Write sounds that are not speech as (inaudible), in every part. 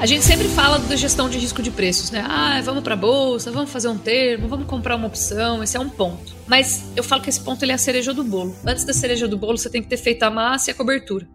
A gente sempre fala da gestão de risco de preços, né? Ah, vamos para bolsa, vamos fazer um termo, vamos comprar uma opção, esse é um ponto. Mas eu falo que esse ponto ele é a cereja do bolo. Antes da cereja do bolo, você tem que ter feito a massa e a cobertura.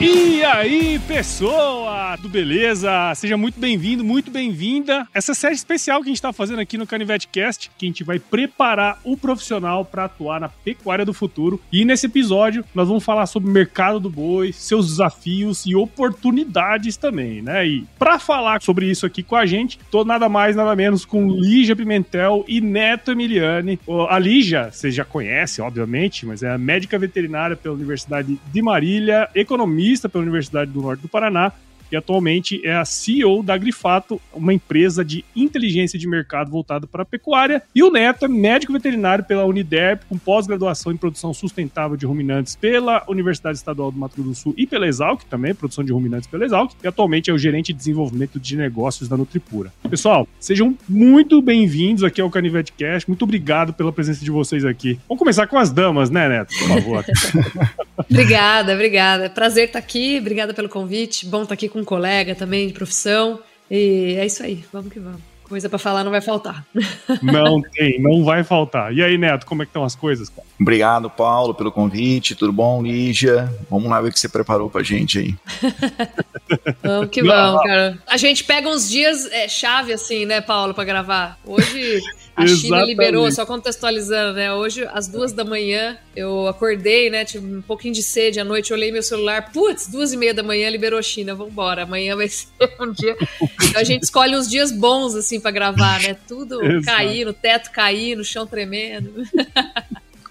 E aí, pessoa do beleza? Seja muito bem-vindo, muito bem-vinda. Essa série especial que a gente está fazendo aqui no Canivete Cast, que a gente vai preparar o profissional para atuar na pecuária do futuro. E nesse episódio, nós vamos falar sobre o mercado do boi, seus desafios e oportunidades também, né? E para falar sobre isso aqui com a gente, tô nada mais, nada menos com Lígia Pimentel e Neto Emiliani. A Lígia, você já conhece, obviamente, mas é médica veterinária pela Universidade de Marília, economista pela Universidade do Norte do Paraná e atualmente é a CEO da Grifato, uma empresa de inteligência de mercado voltada para a pecuária. E o Neto é médico veterinário pela Uniderp, com pós-graduação em produção sustentável de ruminantes pela Universidade Estadual do Mato Grosso do Sul e pela Exalc também, produção de ruminantes pela Exalc, e atualmente é o gerente de desenvolvimento de negócios da Nutripura. Pessoal, sejam muito bem-vindos aqui ao Canivete Cash. Muito obrigado pela presença de vocês aqui. Vamos começar com as damas, né, Neto? Por favor. (laughs) obrigada, obrigada. Prazer estar aqui, obrigada pelo convite. Bom estar aqui com um colega também de profissão. E é isso aí, vamos que vamos. Coisa para falar não vai faltar. (laughs) Não tem, não vai faltar. E aí, Neto, como é que estão as coisas? Obrigado, Paulo, pelo convite. Tudo bom, Lígia? Vamos lá ver o que você preparou pra gente aí. (laughs) vamos que vamos, cara. A gente pega uns dias é, chave assim, né, Paulo, para gravar. Hoje (laughs) a China liberou, só contextualizando, né? Hoje, às duas da manhã, eu acordei, né? Tive um pouquinho de sede à noite, olhei meu celular, putz, duas e meia da manhã liberou a China, vambora. Amanhã vai ser (laughs) um dia. Então a gente escolhe uns dias bons, assim, para gravar, né? Tudo (laughs) cair, no teto cair, no chão tremendo.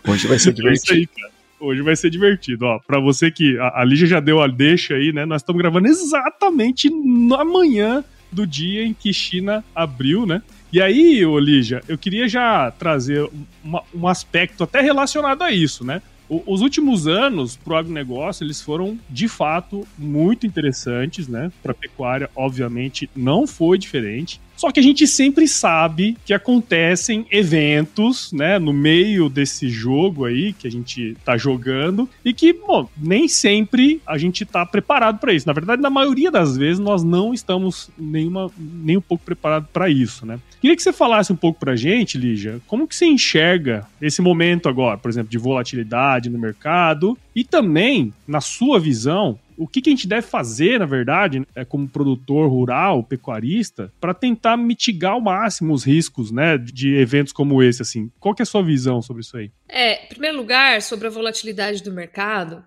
Hoje vai ser é divertido. Aí, Hoje vai ser divertido. Ó, pra você que. A, a Lígia já deu a deixa aí, né? Nós estamos gravando exatamente na manhã do dia em que China abriu, né? E aí, Olígia, eu queria já trazer uma, um aspecto até relacionado a isso, né? O, os últimos anos para o agronegócio, eles foram, de fato, muito interessantes, né? Para a pecuária, obviamente, não foi diferente. Só que a gente sempre sabe que acontecem eventos, né, no meio desse jogo aí que a gente tá jogando e que, bom, nem sempre a gente tá preparado para isso. Na verdade, na maioria das vezes nós não estamos nenhuma, nem um pouco preparado para isso, né? Queria que você falasse um pouco pra gente, Lígia, como que você enxerga esse momento agora, por exemplo, de volatilidade no mercado e também, na sua visão, o que, que, a gente deve fazer, na verdade, é, como produtor rural, pecuarista, para tentar mitigar ao máximo os riscos né, de eventos como esse? Assim? Qual que é a sua visão sobre isso aí? É, em primeiro lugar, sobre a volatilidade do mercado,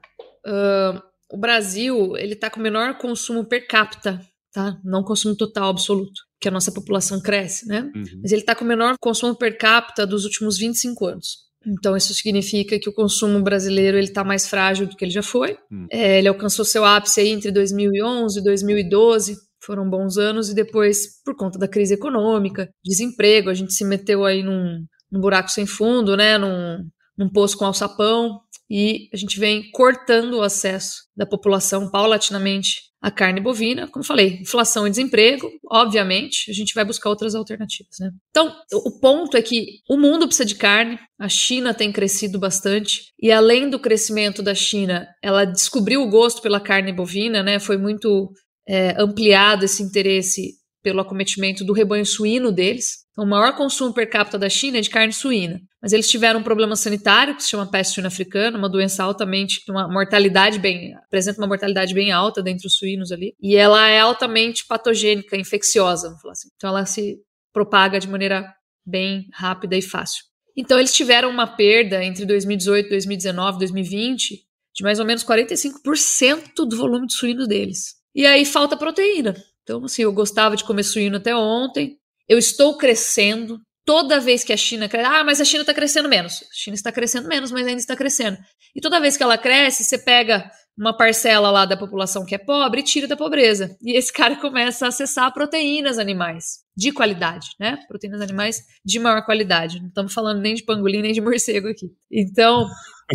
uh, o Brasil ele está com o menor consumo per capita, tá? não consumo total absoluto, que a nossa população cresce, né? Uhum. Mas ele está com o menor consumo per capita dos últimos 25 anos. Então, isso significa que o consumo brasileiro ele está mais frágil do que ele já foi. Hum. É, ele alcançou seu ápice aí entre 2011 e 2012, foram bons anos, e depois, por conta da crise econômica, desemprego, a gente se meteu aí num, num buraco sem fundo, né, num, num poço com alçapão, e a gente vem cortando o acesso da população paulatinamente a carne bovina, como falei, inflação e desemprego, obviamente, a gente vai buscar outras alternativas. Né? Então, o ponto é que o mundo precisa de carne, a China tem crescido bastante, e além do crescimento da China, ela descobriu o gosto pela carne bovina, né? foi muito é, ampliado esse interesse pelo acometimento do rebanho suíno deles. Então, o maior consumo per capita da China é de carne suína. Mas eles tiveram um problema sanitário que se chama peste suína africana, uma doença altamente, uma mortalidade bem, apresenta uma mortalidade bem alta dentre os suínos ali. E ela é altamente patogênica, infecciosa, vamos falar assim. Então, ela se propaga de maneira bem rápida e fácil. Então, eles tiveram uma perda entre 2018, 2019, 2020 de mais ou menos 45% do volume de suínos deles. E aí falta proteína. Então, assim, eu gostava de comer suíno até ontem. Eu estou crescendo. Toda vez que a China cresce, ah, mas a China está crescendo menos. A China está crescendo menos, mas ainda está crescendo. E toda vez que ela cresce, você pega uma parcela lá da população que é pobre e tira da pobreza. E esse cara (laughs) começa a acessar proteínas animais de qualidade, né? Proteínas animais de maior qualidade. Não estamos falando nem de pangolim nem de morcego aqui. Então,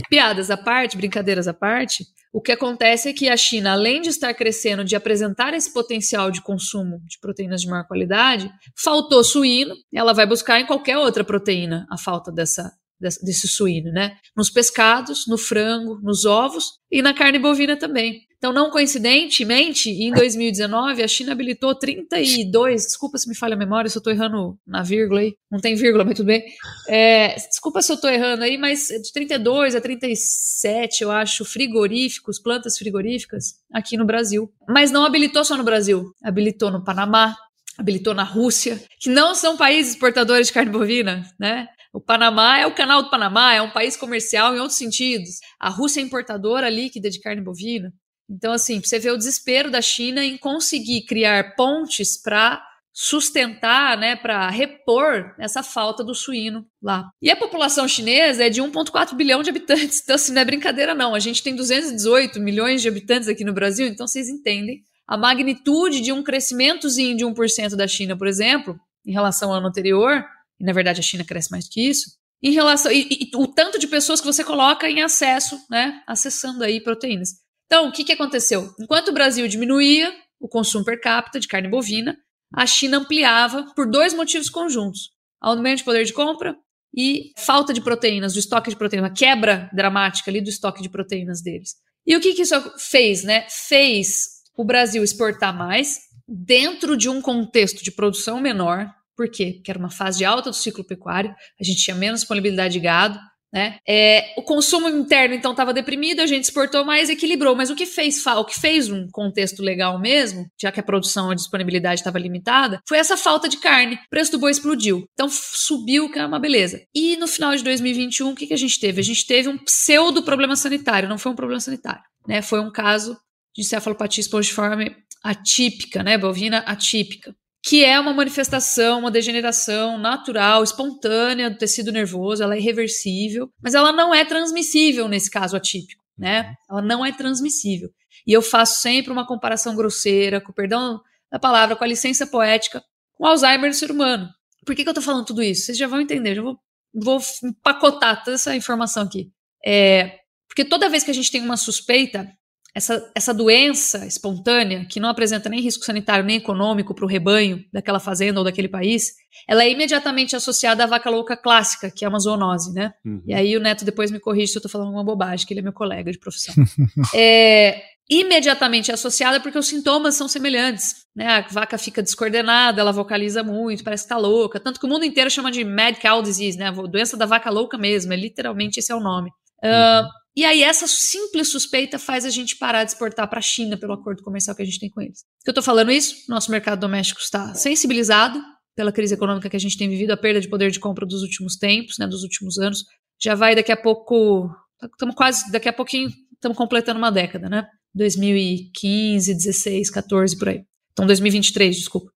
piadas à parte, brincadeiras à parte, o que acontece é que a China, além de estar crescendo, de apresentar esse potencial de consumo de proteínas de maior qualidade, faltou suíno, ela vai buscar em qualquer outra proteína a falta dessa desse suíno, né? Nos pescados, no frango, nos ovos e na carne bovina também. Então, não coincidentemente, em 2019, a China habilitou 32, desculpa se me falha a memória, se eu estou errando na vírgula aí, não tem vírgula, mas tudo bem. É, desculpa se eu estou errando aí, mas de 32 a 37, eu acho, frigoríficos, plantas frigoríficas aqui no Brasil. Mas não habilitou só no Brasil, habilitou no Panamá, habilitou na Rússia, que não são países exportadores de carne bovina, né? O Panamá é o canal do Panamá, é um país comercial em outros sentidos. A Rússia é importadora líquida de carne bovina. Então, assim, você vê o desespero da China em conseguir criar pontes para sustentar, né, para repor essa falta do suíno lá. E a população chinesa é de 1,4 bilhão de habitantes, então assim, não é brincadeira não. A gente tem 218 milhões de habitantes aqui no Brasil, então vocês entendem a magnitude de um crescimentozinho de 1% da China, por exemplo, em relação ao ano anterior, e na verdade a China cresce mais do que isso, em relação e, e, o tanto de pessoas que você coloca em acesso, né, acessando aí proteínas. Então, o que, que aconteceu? Enquanto o Brasil diminuía o consumo per capita de carne bovina, a China ampliava por dois motivos conjuntos: aumento de poder de compra e falta de proteínas, do estoque de proteínas, uma quebra dramática ali do estoque de proteínas deles. E o que, que isso fez, né? Fez o Brasil exportar mais dentro de um contexto de produção menor, por quê? Porque era uma fase de alta do ciclo pecuário, a gente tinha menos disponibilidade de gado, né? É, o consumo interno então estava deprimido, a gente exportou mais, equilibrou. Mas o que fez o que fez um contexto legal mesmo, já que a produção, a disponibilidade estava limitada, foi essa falta de carne. O preço do boi explodiu, então subiu, que é uma beleza. E no final de 2021, o que, que a gente teve? A gente teve um pseudo problema sanitário, não foi um problema sanitário, né? Foi um caso de cefalopatia espongiforme atípica, né? Bovina atípica que é uma manifestação, uma degeneração natural, espontânea do tecido nervoso, ela é irreversível, mas ela não é transmissível nesse caso atípico, né? Uhum. Ela não é transmissível. E eu faço sempre uma comparação grosseira, com perdão da palavra, com a licença poética, com Alzheimer no ser humano. Por que, que eu tô falando tudo isso? Vocês já vão entender, já vou, vou empacotar toda essa informação aqui. É, porque toda vez que a gente tem uma suspeita, essa, essa doença espontânea, que não apresenta nem risco sanitário nem econômico para o rebanho daquela fazenda ou daquele país, ela é imediatamente associada à vaca louca clássica, que é uma zoonose, né? Uhum. E aí o Neto depois me corrige se eu estou falando uma bobagem, que ele é meu colega de profissão. (laughs) é, imediatamente associada porque os sintomas são semelhantes. Né? A vaca fica descoordenada, ela vocaliza muito, parece que tá louca. Tanto que o mundo inteiro chama de mad cow disease, né? A doença da vaca louca mesmo, é literalmente esse é o nome. Uh, e aí essa simples suspeita faz a gente parar de exportar para a China pelo acordo comercial que a gente tem com eles. Eu estou falando isso? Nosso mercado doméstico está sensibilizado pela crise econômica que a gente tem vivido, a perda de poder de compra dos últimos tempos, né, dos últimos anos. Já vai daqui a pouco, estamos quase, daqui a pouquinho estamos completando uma década, né? 2015, 16, 14 por aí. Então 2023, desculpa.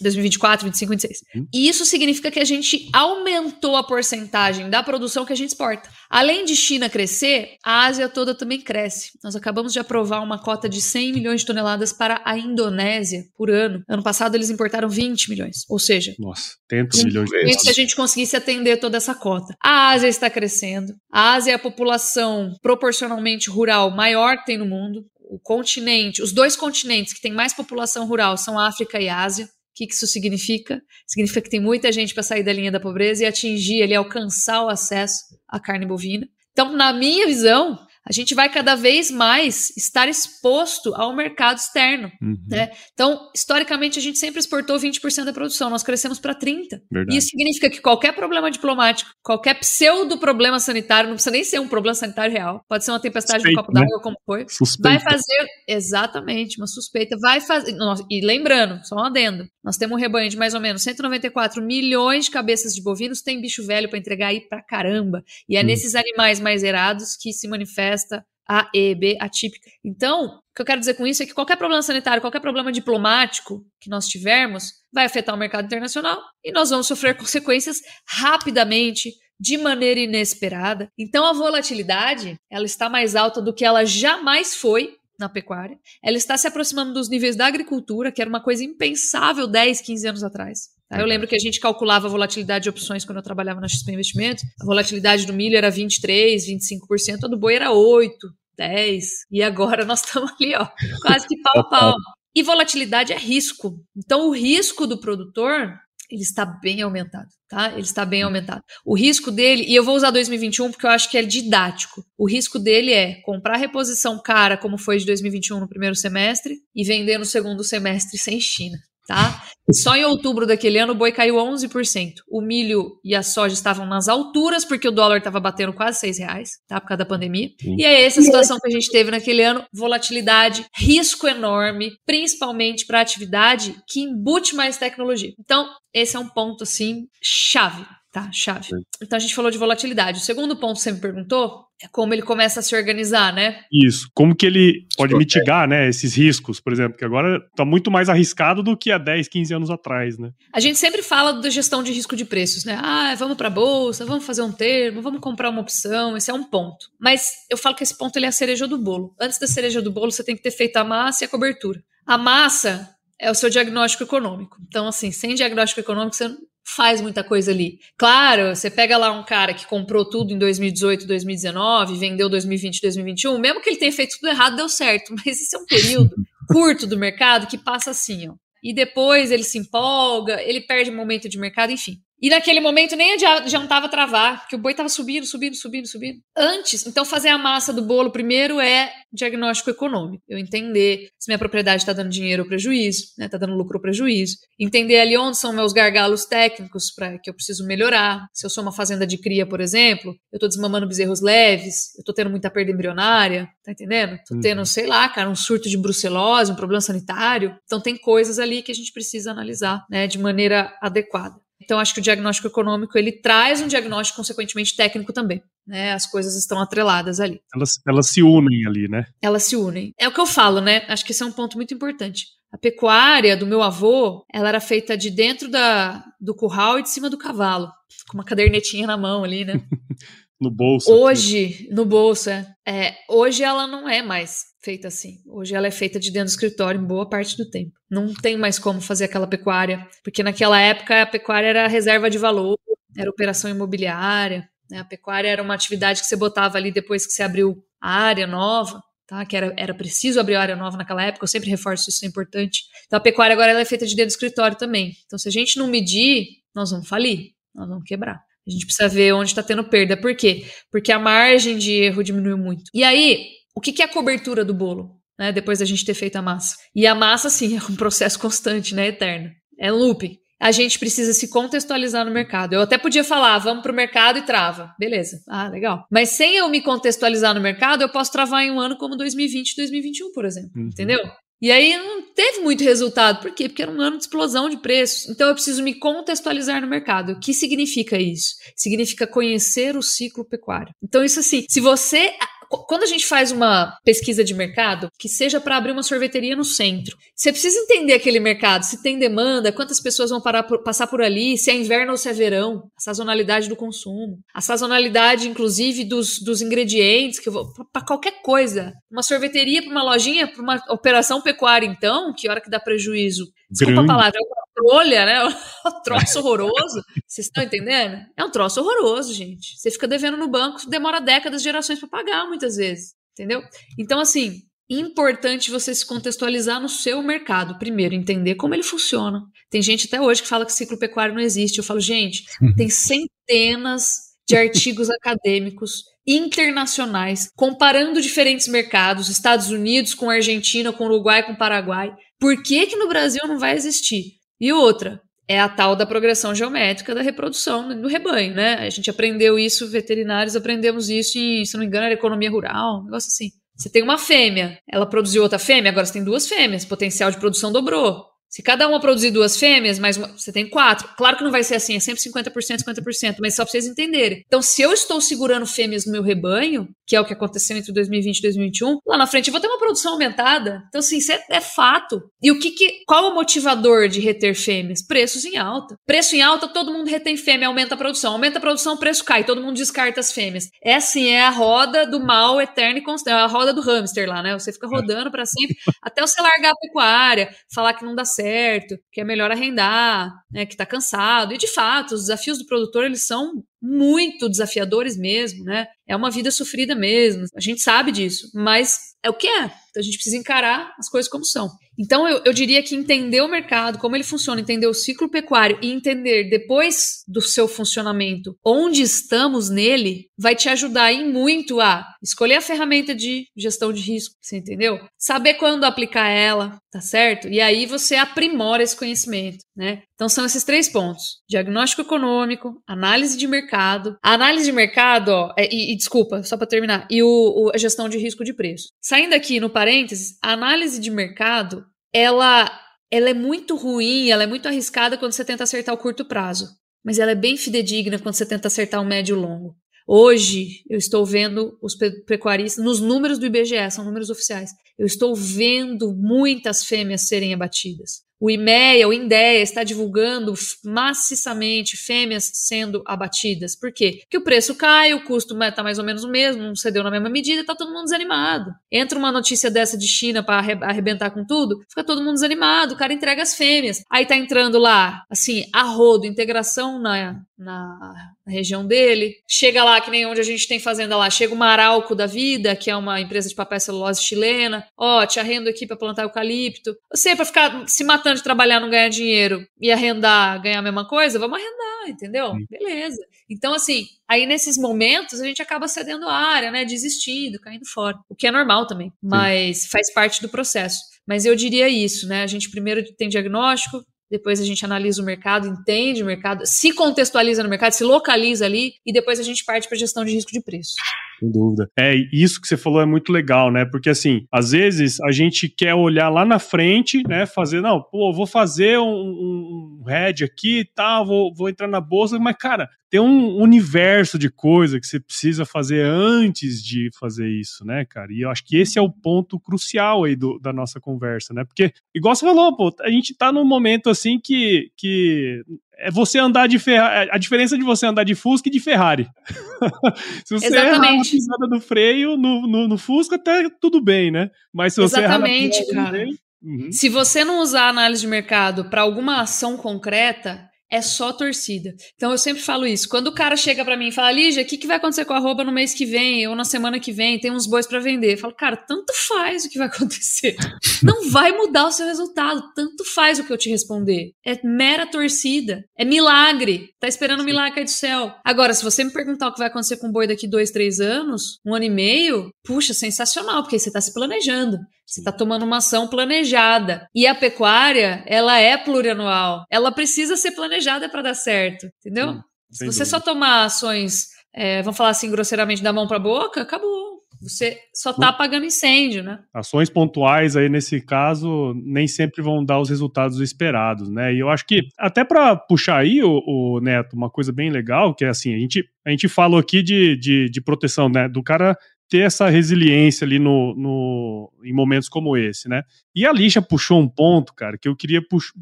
2024, 25, 26. Uhum. E isso significa que a gente aumentou a porcentagem da produção que a gente exporta. Além de China crescer, a Ásia toda também cresce. Nós acabamos de aprovar uma cota de 100 milhões de toneladas para a Indonésia por ano. Ano passado eles importaram 20 milhões. Ou seja, nossa, 30 milhões de. Se a gente conseguisse atender toda essa cota. A Ásia está crescendo. A Ásia é a população proporcionalmente rural maior que tem no mundo o continente, os dois continentes que têm mais população rural são África e Ásia. O que isso significa? Significa que tem muita gente para sair da linha da pobreza e atingir ali, alcançar o acesso à carne bovina. Então, na minha visão, a gente vai cada vez mais estar exposto ao mercado externo. Uhum. Né? Então, historicamente, a gente sempre exportou 20% da produção, nós crescemos para 30%. Verdade. Isso significa que qualquer problema diplomático, qualquer pseudo problema sanitário, não precisa nem ser um problema sanitário real, pode ser uma tempestade suspeita, no copo d'água, né? como foi, suspeita. vai fazer, exatamente, uma suspeita, vai fazer, e lembrando, só um adendo, nós temos um rebanho de mais ou menos 194 milhões de cabeças de bovinos, tem bicho velho para entregar aí pra caramba, e é uhum. nesses animais mais erados que se manifesta festa A, E, B atípica. Então, o que eu quero dizer com isso é que qualquer problema sanitário, qualquer problema diplomático que nós tivermos, vai afetar o mercado internacional e nós vamos sofrer (laughs) consequências rapidamente de maneira inesperada. Então a volatilidade, ela está mais alta do que ela jamais foi na pecuária. Ela está se aproximando dos níveis da agricultura, que era uma coisa impensável 10, 15 anos atrás. Eu lembro que a gente calculava a volatilidade de opções quando eu trabalhava na XP Investimentos. A volatilidade do milho era 23, 25%, a do boi era 8, 10. E agora nós estamos ali, ó, quase que pau a pau. E volatilidade é risco. Então o risco do produtor ele está bem aumentado, tá? Ele está bem aumentado. O risco dele, e eu vou usar 2021 porque eu acho que é didático. O risco dele é comprar reposição cara, como foi de 2021 no primeiro semestre, e vender no segundo semestre sem China tá? Só em outubro daquele ano o boi caiu 11%. O milho e a soja estavam nas alturas porque o dólar estava batendo quase 6 reais, tá? Por causa da pandemia. Sim. E é essa situação que a gente teve naquele ano: volatilidade, risco enorme, principalmente para atividade que embute mais tecnologia. Então, esse é um ponto assim chave Tá, chave. Então a gente falou de volatilidade. O segundo ponto que você me perguntou é como ele começa a se organizar, né? Isso. Como que ele pode mitigar, né, esses riscos, por exemplo, que agora está muito mais arriscado do que há 10, 15 anos atrás, né? A gente sempre fala da gestão de risco de preços, né? Ah, vamos para a bolsa, vamos fazer um termo, vamos comprar uma opção, esse é um ponto. Mas eu falo que esse ponto ele é a cereja do bolo. Antes da cereja do bolo, você tem que ter feito a massa e a cobertura. A massa é o seu diagnóstico econômico. Então, assim, sem diagnóstico econômico, você faz muita coisa ali. Claro, você pega lá um cara que comprou tudo em 2018, 2019, vendeu 2020, 2021, mesmo que ele tenha feito tudo errado, deu certo. (laughs) Mas esse é um período (laughs) curto do mercado que passa assim, ó. E depois ele se empolga, ele perde momento de mercado, enfim. E naquele momento nem adiantava travar, porque o boi estava subindo, subindo, subindo, subindo. Antes, então fazer a massa do bolo primeiro é diagnóstico econômico. Eu entender se minha propriedade está dando dinheiro ou prejuízo, está né, tá dando lucro ou prejuízo. Entender ali onde são meus gargalos técnicos para que eu preciso melhorar. Se eu sou uma fazenda de cria, por exemplo, eu estou desmamando bezerros leves, eu estou tendo muita perda embrionária, tá entendendo? Estou tendo, uhum. sei lá, cara, um surto de brucelose, um problema sanitário. Então tem coisas ali que a gente precisa analisar, né, de maneira adequada. Então, acho que o diagnóstico econômico ele traz um diagnóstico, consequentemente, técnico também. Né? As coisas estão atreladas ali. Elas, elas se unem ali, né? Elas se unem. É o que eu falo, né? Acho que esse é um ponto muito importante. A pecuária do meu avô, ela era feita de dentro da, do curral e de cima do cavalo, com uma cadernetinha na mão ali, né? (laughs) no bolso. Hoje, aqui. no bolso, é. é. Hoje ela não é mais feita assim. Hoje ela é feita de dentro do escritório em boa parte do tempo. Não tem mais como fazer aquela pecuária, porque naquela época a pecuária era reserva de valor, era operação imobiliária. Né? A pecuária era uma atividade que você botava ali depois que você abriu a área nova. Tá, que era, era preciso abrir a área nova naquela época, eu sempre reforço isso, é importante. Então a pecuária agora ela é feita de dentro do escritório também. Então se a gente não medir, nós vamos falir, nós vamos quebrar. A gente precisa ver onde está tendo perda. Por quê? Porque a margem de erro diminuiu muito. E aí, o que, que é a cobertura do bolo? Né, depois da gente ter feito a massa. E a massa, sim, (laughs) é um processo constante, né? Eterno. É looping. A gente precisa se contextualizar no mercado. Eu até podia falar, vamos para o mercado e trava. Beleza. Ah, legal. Mas sem eu me contextualizar no mercado, eu posso travar em um ano como 2020, 2021, por exemplo. Uhum. Entendeu? E aí não teve muito resultado. Por quê? Porque era um ano de explosão de preços. Então eu preciso me contextualizar no mercado. O que significa isso? Significa conhecer o ciclo pecuário. Então, isso assim, se você quando a gente faz uma pesquisa de mercado, que seja para abrir uma sorveteria no centro, você precisa entender aquele mercado, se tem demanda, quantas pessoas vão parar passar por ali, se é inverno ou se é verão, a sazonalidade do consumo, a sazonalidade, inclusive, dos, dos ingredientes, que para qualquer coisa. Uma sorveteria para uma lojinha, para uma operação pecuária, então, que hora que dá prejuízo. Desculpa Grande. a palavra, é uma trolha, né? (laughs) É um troço horroroso. Vocês estão entendendo? É um troço horroroso, gente. Você fica devendo no banco, demora décadas, gerações para pagar, muitas vezes. Entendeu? Então, assim, importante você se contextualizar no seu mercado. Primeiro, entender como ele funciona. Tem gente até hoje que fala que ciclo pecuário não existe. Eu falo, gente, uhum. tem centenas de (laughs) artigos acadêmicos internacionais comparando diferentes mercados, Estados Unidos com Argentina, com Uruguai, com Paraguai. Por que, que no Brasil não vai existir? E outra, é a tal da progressão geométrica da reprodução no rebanho, né? A gente aprendeu isso, veterinários aprendemos isso em, se não me engano, era economia rural, um negócio assim. Você tem uma fêmea, ela produziu outra fêmea, agora você tem duas fêmeas, potencial de produção dobrou. Se cada uma produzir duas fêmeas, mais uma, você tem quatro. Claro que não vai ser assim, é sempre 50%, 50%, mas só pra vocês entenderem. Então, se eu estou segurando fêmeas no meu rebanho, que é o que aconteceu entre 2020 e 2021, lá na frente eu vou ter uma produção aumentada. Então, assim, isso é, é fato. E o que, que qual é o motivador de reter fêmeas? Preços em alta. Preço em alta, todo mundo retém fêmea, aumenta a produção. Aumenta a produção, o preço cai, todo mundo descarta as fêmeas. É assim, é a roda do mal eterno e constante, é a roda do hamster lá, né? Você fica rodando para sempre (laughs) até você largar a pecuária, falar que não dá certo certo, que é melhor arrendar, né, que está cansado. E de fato, os desafios do produtor eles são muito desafiadores mesmo, né? É uma vida sofrida mesmo. A gente sabe disso, mas é o que é. Então a gente precisa encarar as coisas como são. Então eu, eu diria que entender o mercado, como ele funciona, entender o ciclo pecuário e entender depois do seu funcionamento onde estamos nele, vai te ajudar em muito a escolher a ferramenta de gestão de risco, você entendeu? Saber quando aplicar ela, tá certo? E aí você aprimora esse conhecimento, né? Então são esses três pontos: diagnóstico econômico, análise de mercado. A análise de mercado, ó, é, e, e desculpa, só para terminar, e o, o, a gestão de risco de preço. Saindo aqui no parênteses, a análise de mercado, ela, ela é muito ruim, ela é muito arriscada quando você tenta acertar o curto prazo. Mas ela é bem fidedigna quando você tenta acertar o médio e longo. Hoje, eu estou vendo os pecuaristas, nos números do IBGE, são números oficiais, eu estou vendo muitas fêmeas serem abatidas. O IMEA, o INDEA está divulgando maciçamente fêmeas sendo abatidas. Por quê? Porque o preço cai, o custo está mais ou menos o mesmo, não cedeu na mesma medida, está todo mundo desanimado. Entra uma notícia dessa de China para arrebentar com tudo, fica todo mundo desanimado, o cara entrega as fêmeas. Aí tá entrando lá, assim, a rodo, integração na, na, na região dele. Chega lá, que nem onde a gente tem fazenda lá, chega o Maralco da Vida, que é uma empresa de papel e celulose chilena. Ó, oh, te arrendo aqui para plantar eucalipto. Você, para ficar se matando de trabalhar, não ganhar dinheiro e arrendar, ganhar a mesma coisa, vamos arrendar, entendeu? Sim. Beleza. Então, assim, aí nesses momentos a gente acaba cedendo a área, né? Desistindo, caindo fora. O que é normal também, mas Sim. faz parte do processo. Mas eu diria isso, né? A gente primeiro tem diagnóstico, depois a gente analisa o mercado, entende o mercado, se contextualiza no mercado, se localiza ali e depois a gente parte para gestão de risco de preço. Sem dúvida. É, isso que você falou é muito legal, né? Porque assim, às vezes a gente quer olhar lá na frente, né? Fazer, não, pô, vou fazer um, um head aqui e tal, vou, vou entrar na bolsa, mas, cara, tem um universo de coisa que você precisa fazer antes de fazer isso, né, cara? E eu acho que esse é o ponto crucial aí do, da nossa conversa, né? Porque, igual você falou, pô, a gente tá num momento assim que, que é você andar de Ferrari. A diferença de você andar de Fusca e de Ferrari. (laughs) se você Exatamente. errar a pisada do freio no, no, no, Fusca, até tudo bem, né? Mas se você Exatamente, errar cara. Freio, uhum. Se você não usar a análise de mercado para alguma ação concreta, é só torcida. Então eu sempre falo isso. Quando o cara chega para mim e fala, Lígia, o que, que vai acontecer com a arroba no mês que vem ou na semana que vem? Tem uns bois para vender. Eu falo, cara, tanto faz o que vai (laughs) acontecer. Não vai mudar o seu resultado. Tanto faz o que eu te responder. É mera torcida. É milagre. Tá esperando o um milagre cair do céu. Agora, se você me perguntar o que vai acontecer com o boi daqui dois, três anos, um ano e meio, puxa, sensacional, porque você tá se planejando. Você está tomando uma ação planejada. E a pecuária, ela é plurianual. Ela precisa ser planejada para dar certo, entendeu? Sim, Se você dúvida. só tomar ações, é, vamos falar assim grosseiramente, da mão para a boca, acabou. Você só está apagando incêndio, né? Ações pontuais aí nesse caso nem sempre vão dar os resultados esperados, né? E eu acho que até para puxar aí o, o, Neto uma coisa bem legal que é assim a gente a gente falou aqui de, de, de proteção, né? Do cara ter essa resiliência ali no, no, em momentos como esse, né? E a Lixa puxou um ponto, cara, que eu queria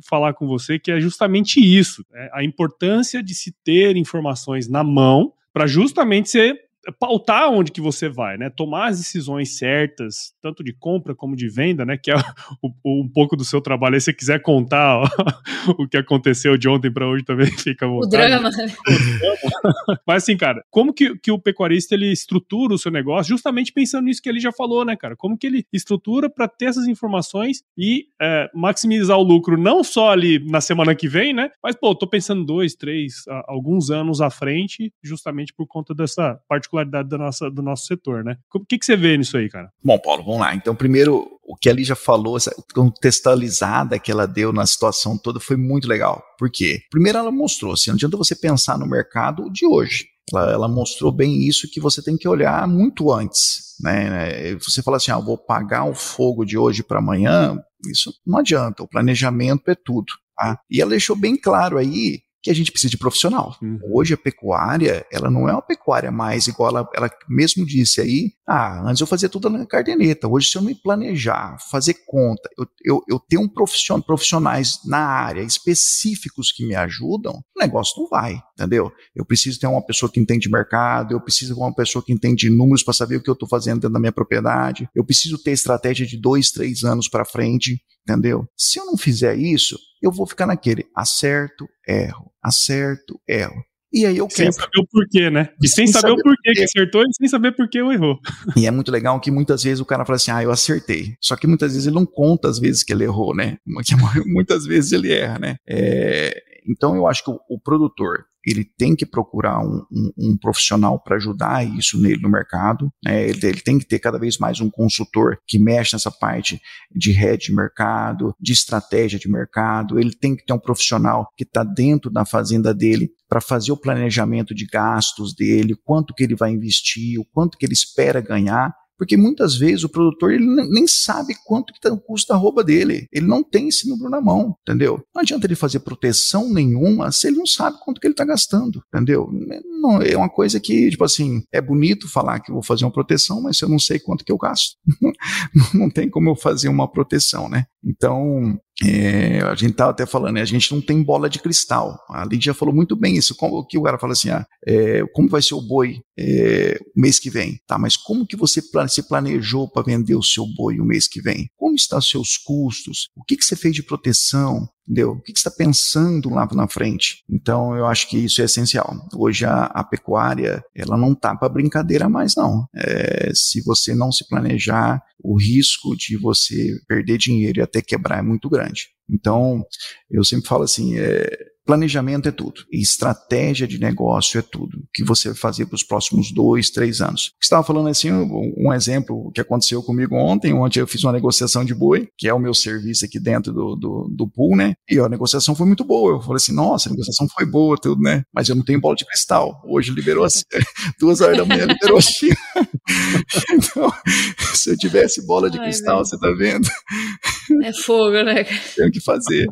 falar com você, que é justamente isso: né? a importância de se ter informações na mão para justamente ser pautar onde que você vai, né? Tomar as decisões certas, tanto de compra como de venda, né? Que é o, o, um pouco do seu trabalho. Aí se você quiser contar ó, (laughs) o que aconteceu de ontem para hoje também (laughs) fica à vontade. O drama. Né? Mas assim, cara, como que, que o pecuarista ele estrutura o seu negócio, justamente pensando nisso que ele já falou, né, cara? Como que ele estrutura para ter essas informações e é, maximizar o lucro não só ali na semana que vem, né? Mas, pô, tô pensando dois, três, alguns anos à frente, justamente por conta dessa particularidade particularidade da nossa, do nosso setor, né? O que, que você vê nisso aí, cara? Bom, Paulo, vamos lá. Então, primeiro, o que a Lígia falou, essa contextualizada que ela deu na situação toda foi muito legal. Por quê? Primeiro, ela mostrou, assim, não adianta você pensar no mercado de hoje. Ela, ela, mostrou bem isso que você tem que olhar muito antes. Né? Você fala assim: ah, vou pagar o fogo de hoje para amanhã. Isso não adianta. O planejamento é tudo. Tá? E ela deixou bem claro aí que a gente precisa de profissional. Uhum. Hoje a pecuária, ela não é uma pecuária mais igual ela, ela mesmo disse aí, ah, antes eu fazia tudo na cardeneta, hoje se eu me planejar, fazer conta, eu, eu, eu tenho um profissional, profissionais na área específicos que me ajudam, o negócio não vai, entendeu? Eu preciso ter uma pessoa que entende mercado, eu preciso ter uma pessoa que entende números para saber o que eu estou fazendo dentro da minha propriedade, eu preciso ter estratégia de dois, três anos para frente, entendeu? Se eu não fizer isso, eu vou ficar naquele acerto, erro, acerto, erro. E aí eu Sem saber o porquê, né? E sem, sem saber, saber, o porquê que acertou e sem saber por que eu errou. E é muito legal que muitas vezes o cara fala assim, ah, eu acertei. Só que muitas vezes ele não conta as vezes que ele errou, né? (laughs) muitas vezes ele erra, né? É, então eu acho que o, o produtor, ele tem que procurar um, um, um profissional para ajudar isso nele no mercado. Né? Ele, ele, tem que ter cada vez mais um consultor que mexe nessa parte de rede de mercado, de estratégia de mercado. Ele tem que ter um profissional que está dentro da fazenda dele para fazer o planejamento de gastos dele, quanto que ele vai investir, o quanto que ele espera ganhar porque muitas vezes o produtor ele nem sabe quanto que tá, custa a roupa dele. Ele não tem esse número na mão, entendeu? Não adianta ele fazer proteção nenhuma se ele não sabe quanto que ele está gastando, entendeu? Não, é uma coisa que, tipo assim, é bonito falar que vou fazer uma proteção, mas eu não sei quanto que eu gasto, (laughs) não tem como eu fazer uma proteção, né? Então, é, a gente estava até falando, né, a gente não tem bola de cristal. A Lídia falou muito bem isso. Como que o cara fala assim, ah, é, como vai ser o boi é, mês que vem? Tá, mas como que você se planejou para vender o seu boi o mês que vem? Como estão os seus custos? O que, que você fez de proteção? Entendeu? O que, você está pensando lá na frente? Então, eu acho que isso é essencial. Hoje, a, a pecuária, ela não tá para brincadeira mais, não. É, se você não se planejar, o risco de você perder dinheiro e até quebrar é muito grande. Então, eu sempre falo assim, é, Planejamento é tudo. E estratégia de negócio é tudo. O que você vai fazer para os próximos dois, três anos. Você estava falando assim, um exemplo que aconteceu comigo ontem. Ontem eu fiz uma negociação de boi, que é o meu serviço aqui dentro do, do, do pool, né? E a negociação foi muito boa. Eu falei assim, nossa, a negociação foi boa, tudo, né? Mas eu não tenho bola de cristal. Hoje liberou assim, (laughs) duas horas da manhã, liberou assim. (laughs) então, se eu tivesse bola de Ai, cristal, você tá vendo? É fogo, né? Tenho que fazer.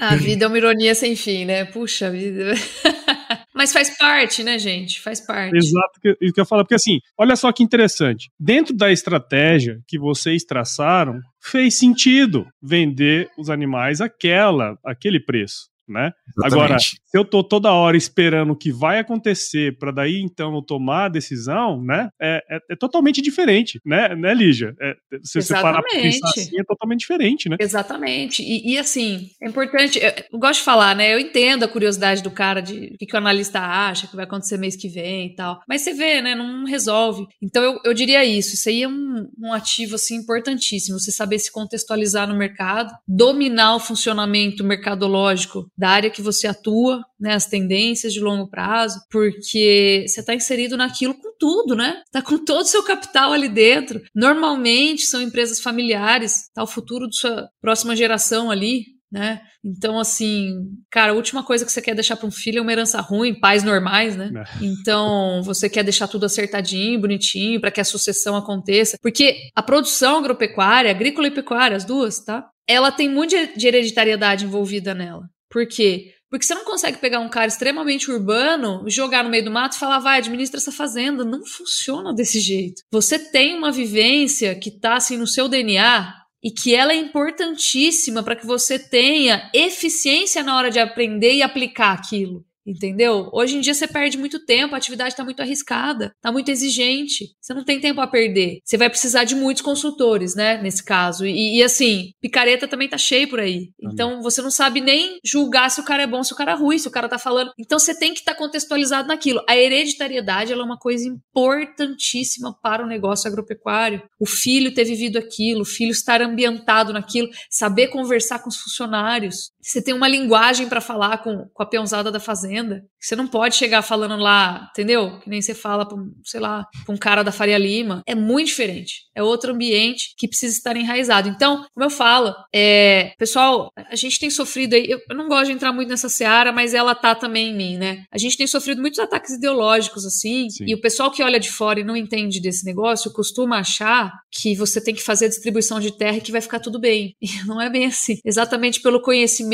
A vida é uma ironia sem fim, né? Puxa vida. (laughs) Mas faz parte, né, gente? Faz parte. Exato, isso que eu falo, porque assim, olha só que interessante. Dentro da estratégia que vocês traçaram, fez sentido vender os animais aquela, aquele preço né? Agora, se eu tô toda hora esperando o que vai acontecer para daí então eu tomar a decisão, né? É, é, é totalmente diferente, né, né Lígia? É, se você parar pra pensar assim, é totalmente diferente, né? Exatamente. E, e, assim, é importante, eu, eu, gosto de falar, né? Eu entendo a curiosidade do cara de o que, que o analista acha que vai acontecer mês que vem e tal. Mas você vê, né? Não resolve. Então eu, eu diria isso. Isso aí é um, um ativo assim importantíssimo. Você saber se contextualizar no mercado, dominar o funcionamento mercadológico da área que você atua, né, as tendências de longo prazo, porque você está inserido naquilo com tudo, né? Está com todo o seu capital ali dentro. Normalmente são empresas familiares, tá o futuro da sua próxima geração ali, né? Então, assim, cara, a última coisa que você quer deixar para um filho é uma herança ruim, pais normais, né? É. (laughs) Então, você quer deixar tudo acertadinho, bonitinho, para que a sucessão aconteça. Porque a produção agropecuária, agrícola e pecuária, as duas, tá? Ela tem muito de hereditariedade envolvida nela. Por quê? Porque você não consegue pegar um cara extremamente urbano, jogar no meio do mato e falar, vai, administra essa fazenda. Não funciona desse jeito. Você tem uma vivência que está assim no seu DNA e que ela é importantíssima para que você tenha eficiência na hora de aprender e aplicar aquilo. Entendeu? Hoje em dia você perde muito tempo, a atividade está muito arriscada, está muito exigente. Você não tem tempo a perder. Você vai precisar de muitos consultores, né? Nesse caso. E, e assim, picareta também tá cheio por aí. Então você não sabe nem julgar se o cara é bom, se o cara é ruim, se o cara tá falando. Então você tem que estar tá contextualizado naquilo. A hereditariedade é uma coisa importantíssima para o negócio agropecuário. O filho ter vivido aquilo, o filho estar ambientado naquilo, saber conversar com os funcionários, você tem uma linguagem para falar com, com a peãozada da fazenda. Você não pode chegar falando lá, entendeu? Que nem você fala pra, sei lá, com um cara da Faria Lima. É muito diferente. É outro ambiente que precisa estar enraizado. Então, como eu falo, é, pessoal, a gente tem sofrido aí, eu, eu não gosto de entrar muito nessa seara, mas ela tá também em mim, né? A gente tem sofrido muitos ataques ideológicos, assim, Sim. e o pessoal que olha de fora e não entende desse negócio costuma achar que você tem que fazer a distribuição de terra e que vai ficar tudo bem. (laughs) E não é bem assim. Exatamente pelo conhecimento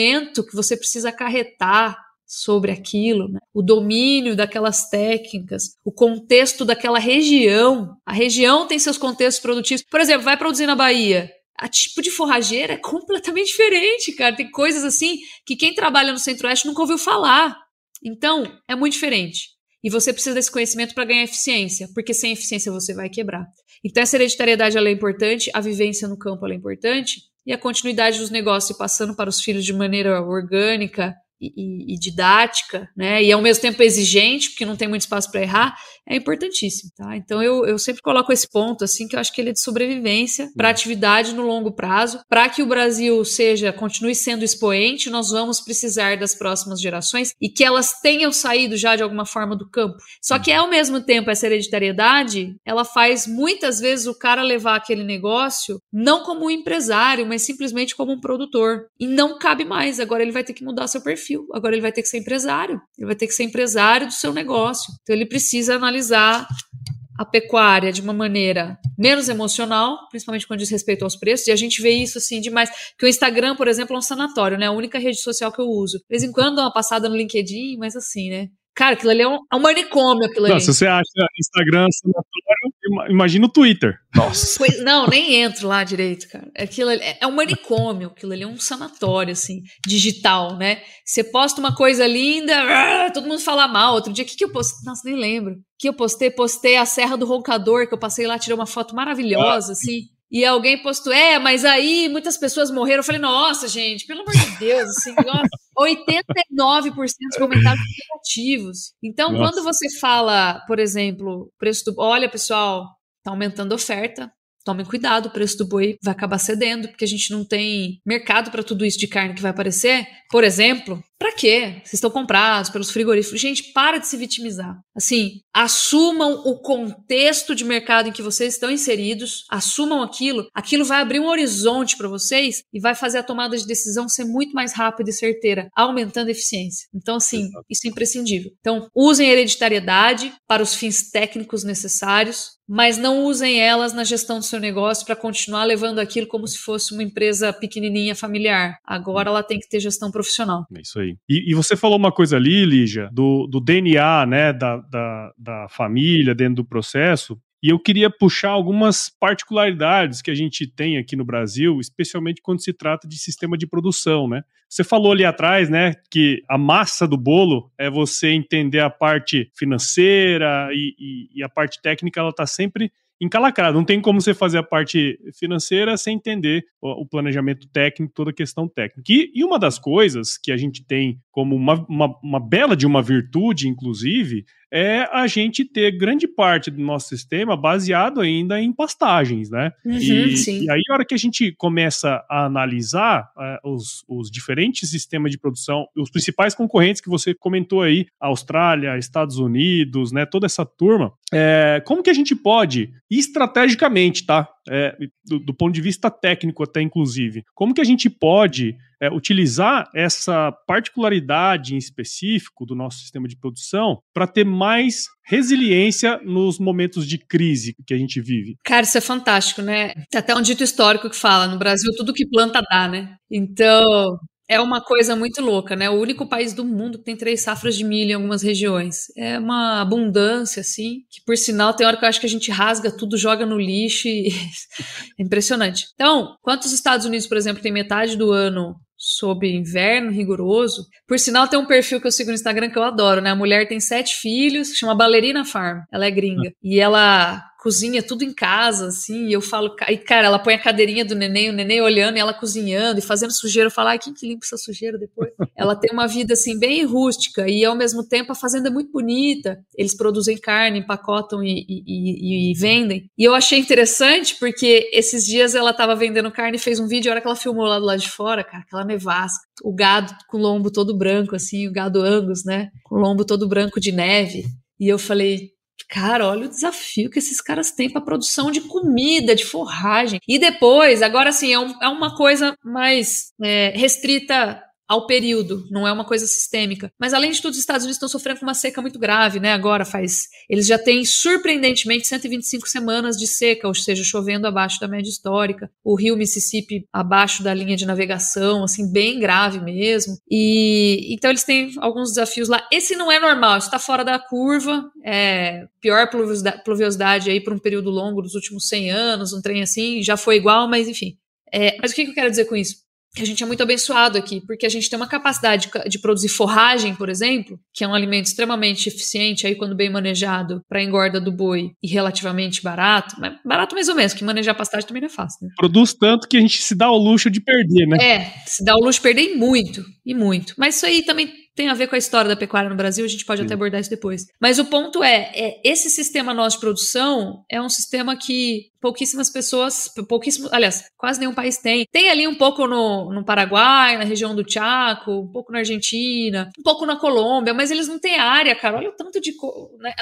que você precisa acarretar sobre aquilo, né? o domínio daquelas técnicas, o contexto daquela região. A região tem seus contextos produtivos. Por exemplo, vai produzir na Bahia. A tipo de forrageira é completamente (laughs) diferente, cara. Tem coisas assim que quem trabalha no Centro-Oeste nunca ouviu falar. Então, é muito diferente. E você precisa desse conhecimento para ganhar eficiência, porque sem eficiência você vai quebrar. Então, essa hereditariedade é importante, a vivência no campo é importante, e a continuidade dos negócios passando para os filhos de maneira orgânica, e, e, didática, né, e ao mesmo tempo exigente, porque não tem muito espaço para errar, é importantíssimo, tá? Então eu, eu sempre coloco esse ponto, assim, que eu acho que ele é de sobrevivência para atividade no longo prazo, para que o Brasil seja, continue sendo expoente, nós vamos precisar das próximas gerações e que elas tenham saído já de alguma forma do campo. Só que ao mesmo tempo essa hereditariedade, ela faz muitas vezes o cara levar aquele negócio não como um empresário, mas simplesmente como um produtor. E não cabe mais, agora ele vai ter que mudar seu perfil perfil. Agora ele vai ter que ser empresário. Ele vai ter que ser empresário do seu negócio. Então ele precisa analisar a pecuária de uma maneira menos emocional, principalmente quando diz respeito aos preços, e a gente vê isso assim demais. Que o Instagram, por exemplo, é um sanatório, né? A única rede social que eu uso. De vez em quando dá uma passada no LinkedIn, mas assim, né? Cara, aquilo ali é um, é um manicômio, aquilo não, ali. Se você acha Instagram sanatório, imagina o Twitter. Nossa. Pois, não, nem entro lá direito, cara. Aquilo ali, é, é um manicômio, aquilo ali é um sanatório, assim, digital, né? Você posta uma coisa linda, ah, todo mundo fala mal. Outro dia, o que, que eu postei? Nossa, nem lembro. que eu postei? Postei a Serra do Roncador, que eu passei lá, tirei uma foto maravilhosa, ah. assim. E alguém postou, é, mas aí muitas pessoas morreram. Eu falei, nossa, gente, pelo amor de Deus, assim, 89% (laughs) dos comentários negativos. Então, nossa. quando você fala, por exemplo, preço do. Olha, pessoal, tá aumentando a oferta, tomem cuidado, o preço do boi vai acabar cedendo, porque a gente não tem mercado para tudo isso de carne que vai aparecer. Por exemplo, para quê? Vocês estão comprados pelos frigoríficos. Gente, para de se vitimizar. Assim, assumam o contexto de mercado em que vocês estão inseridos, assumam aquilo. Aquilo vai abrir um horizonte para vocês e vai fazer a tomada de decisão ser muito mais rápida e certeira, aumentando a eficiência. Então, assim, isso é imprescindível. Então, usem a hereditariedade para os fins técnicos necessários, mas não usem elas na gestão do seu negócio para continuar levando aquilo como se fosse uma empresa pequenininha familiar. Agora ela tem que ter gestão profissional. É isso aí. E, e você falou uma coisa ali, Lígia, do, do DNA, né, da, da, da família dentro do processo. E eu queria puxar algumas particularidades que a gente tem aqui no Brasil, especialmente quando se trata de sistema de produção, né? Você falou ali atrás, né, que a massa do bolo é você entender a parte financeira e, e, e a parte técnica, ela está sempre encalacrado. Não tem como você fazer a parte financeira sem entender o, planejamento técnico, toda a questão técnica. E, e, uma das coisas que a gente tem como uma, uma, uma bela de uma virtude, inclusive, é a gente ter grande parte do nosso sistema baseado ainda em pastagens, né? Uhum, e, e, aí, a hora que a gente começa a analisar uh, os, os diferentes sistemas de produção, os principais concorrentes que você comentou aí, Austrália, Estados Unidos, né? Toda essa turma, é, como que a gente pode, estrategicamente, tá? É, do, do ponto de vista técnico até inclusive, como que a gente pode é, utilizar essa particularidade em específico do nosso sistema de produção para ter mais resiliência nos momentos de crise que a gente vive. Cara, isso é fantástico, né? Tem até um dito histórico que fala: no Brasil, tudo que planta dá, né? Então, é uma coisa muito louca, né? O único país do mundo que tem três safras de milho em algumas regiões. É uma abundância, assim, que por sinal tem hora que eu acho que a gente rasga tudo, joga no lixo e (laughs) é impressionante. Então, quantos Estados Unidos, por exemplo, tem metade do ano sob inverno rigoroso. Por sinal, tem um perfil que eu sigo no Instagram que eu adoro, né? A mulher tem sete filhos, chama Ballerina Farm. Ela é gringa. E ela cozinha tudo em casa, assim, e eu falo, e cara, ela põe a cadeirinha do neném, o neném olhando e ela cozinhando e fazendo sujeira, eu falo, ai, quem que limpa essa sujeira depois? (laughs) ela tem uma vida, assim, bem rústica e, ao mesmo tempo, a fazenda é muito bonita, eles produzem carne, empacotam e, e, e, e vendem, e eu achei interessante porque esses dias ela tava vendendo carne e fez um vídeo, a hora que ela filmou lá do lado de fora, cara, aquela nevasca, o gado com o lombo todo branco, assim, o gado angus, né, com o lombo todo branco de neve, e eu falei, Cara, olha o desafio que esses caras têm para produção de comida, de forragem. E depois, agora sim, é, um, é uma coisa mais é, restrita ao período, não é uma coisa sistêmica. Mas além de tudo, os Estados Unidos estão sofrendo com uma seca muito grave, né? Agora faz, eles já têm surpreendentemente 125 semanas de seca, ou seja, chovendo abaixo da média histórica. O Rio Mississippi abaixo da linha de navegação, assim, bem grave mesmo. E então eles têm alguns desafios lá. Esse não é normal, está fora da curva. É pior pluviosidade, aí por um período longo dos últimos 100 anos, um trem assim, já foi igual, mas enfim. É, mas o que eu quero dizer com isso? Que a gente é muito abençoado aqui, porque a gente tem uma capacidade de, de, produzir forragem, por exemplo, que é um alimento extremamente eficiente aí quando bem manejado para engorda do boi e relativamente barato, mas barato mais ou menos, que manejar pastagem também não é fácil, né? Produz tanto que a gente se dá o luxo de perder, né? É, se dá o luxo de perder e muito, e muito. Mas isso aí também tem a ver com a história da pecuária no Brasil, a gente pode Sim. até abordar isso depois. Mas o ponto é, é, esse sistema nosso de produção é um sistema que pouquíssimas pessoas, pouquíssimos, aliás, quase nenhum país tem. Tem ali um pouco no, no Paraguai, na região do Chaco, um pouco na Argentina, um pouco na Colômbia, mas eles não têm área, cara. Olha o tanto de. Né,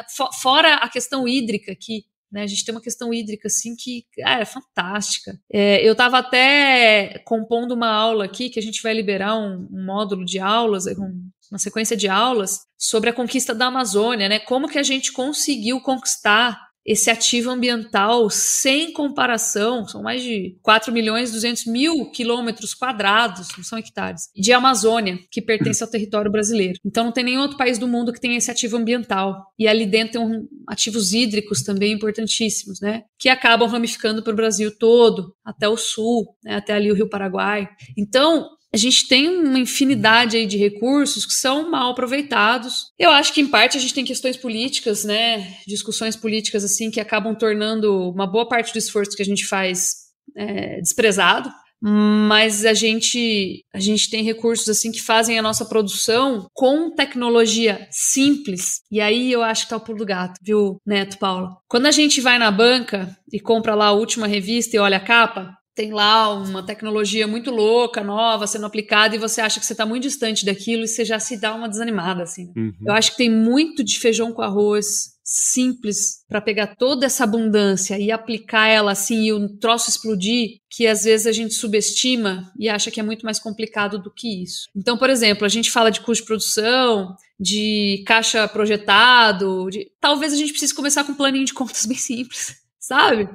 fora a questão hídrica que né? A gente tem uma questão hídrica assim que cara, é fantástica. É, eu estava até compondo uma aula aqui que a gente vai liberar um, um módulo de aulas, um, uma sequência de aulas sobre a conquista da Amazônia, né? Como que a gente conseguiu conquistar esse ativo ambiental sem comparação, são mais de 4 milhões e 200 mil quilômetros quadrados, não são hectares, de Amazônia, que pertence ao território brasileiro. Então não tem nenhum outro país do mundo que tenha esse ativo ambiental. E ali dentro tem ativos hídricos também importantíssimos, né? Que acabam ramificando para o Brasil todo, até o sul, né? até ali o Rio Paraguai. Então, a gente tem uma infinidade aí de recursos que são mal aproveitados. Eu acho que, em parte, a gente tem questões políticas, né? Discussões políticas, assim, que acabam tornando uma boa parte do esforço que a gente faz é, desprezado. Mas a gente, a gente tem recursos assim que fazem a nossa produção com tecnologia simples. E aí eu acho que tá o pulo do gato, viu, Neto, Paula? Quando a gente vai na banca e compra lá a última revista e olha a capa, tem lá uma tecnologia muito louca, nova, sendo aplicada, e você acha que você está muito distante daquilo e você já se dá uma desanimada, assim. Uhum. Eu acho que tem muito de feijão com arroz simples para pegar toda essa abundância e aplicar ela assim e o troço explodir, que às vezes a gente subestima e acha que é muito mais complicado do que isso. Então, por exemplo, a gente fala de custo de produção, de caixa projetado, de... talvez a gente precise começar com um planinho de contas (laughs) bem simples sabe?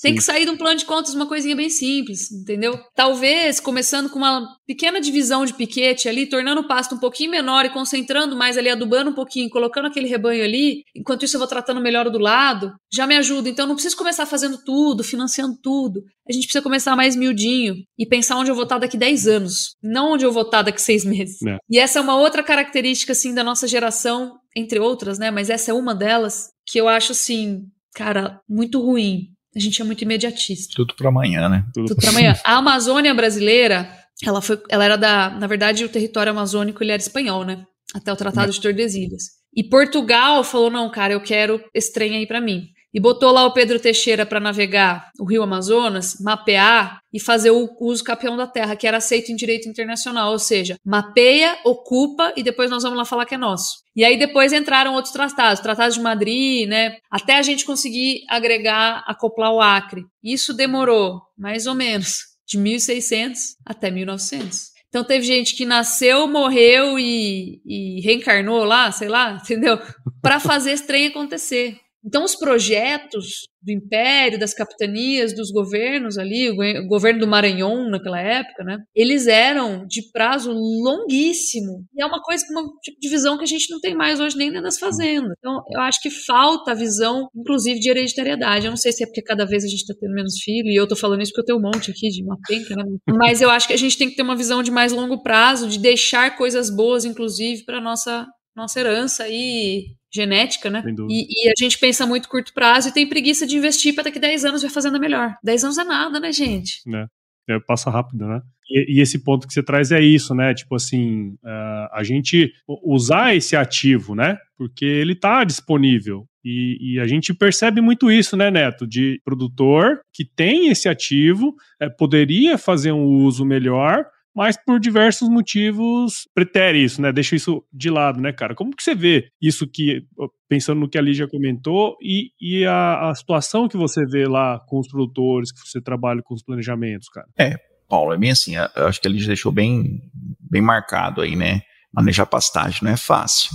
Tem Sim. que sair de um plano de contas uma coisinha bem simples, entendeu? Talvez começando com uma pequena divisão de piquete ali, tornando o pasto um pouquinho menor e concentrando mais ali, adubando um pouquinho, colocando aquele rebanho ali, enquanto isso eu vou tratando melhor o do lado, já me ajuda. Então não preciso começar fazendo tudo, financiando tudo. A gente precisa começar mais miudinho e pensar onde eu vou estar daqui 10 anos, não onde eu vou estar daqui 6 (laughs) meses. É. E essa é uma outra característica, assim, da nossa geração, entre outras, né? Mas essa é uma delas que eu acho, assim, cara, muito ruim. A gente é muito imediatista. Tudo para amanhã, né? Tudo, Tudo para amanhã. A Amazônia brasileira, ela foi, ela era da, na verdade, o território amazônico ele era espanhol, né? Até o Tratado de Tordesilhas. E Portugal falou: "Não, cara, eu quero esse trem aí para mim" e botou lá o Pedro Teixeira para navegar o Rio Amazonas, mapear e fazer o uso campeão da terra, que era aceito em direito internacional, ou seja, mapeia, ocupa e depois nós vamos lá falar que é nosso. E aí depois entraram outros tratados, tratados de Madrid, né, até a gente conseguir agregar, acoplar o Acre. Isso demorou mais ou menos de 1600 até 1900. Então teve gente que nasceu, morreu e, e reencarnou lá, sei lá, entendeu? Para fazer esse trem acontecer. Então, os projetos do império, das capitanias, dos governos ali, o governo do Maranhão naquela época, né? Eles eram de prazo longuíssimo. E é uma coisa, uma tipo de visão que a gente não tem mais hoje nem nas fazendas. Então, eu acho que falta a visão, inclusive, de hereditariedade. Eu não sei se é porque cada vez a gente está tendo menos filho, e eu tô falando isso porque eu tenho um monte aqui de uma penca, né? Mas eu acho que a gente tem que ter uma visão de mais longo prazo, de deixar coisas boas, inclusive, para nossa nossa herança e genética, né? E, e, a gente pensa muito curto prazo e tem preguiça de investir para daqui 10 anos ver fazenda melhor. 10 anos é nada, né, gente? É. É, passa rápido, né? E, e, esse ponto que você traz é isso, né? Tipo assim, uh, a gente usar esse ativo, né? Porque ele está disponível. E, e, a gente percebe muito isso, né, Neto? De produtor que tem esse ativo, é, poderia fazer um uso melhor, mas por diversos motivos pretere isso, né? Deixa isso de lado, né, cara? Como que você vê isso que, pensando no que a Lígia comentou, e, e a, a situação que você vê lá com os produtores, que você trabalha com os planejamentos, cara? É, Paulo, é bem assim, eu acho que a Lígia deixou bem, bem marcado aí, né? Manejar pastagem não é fácil.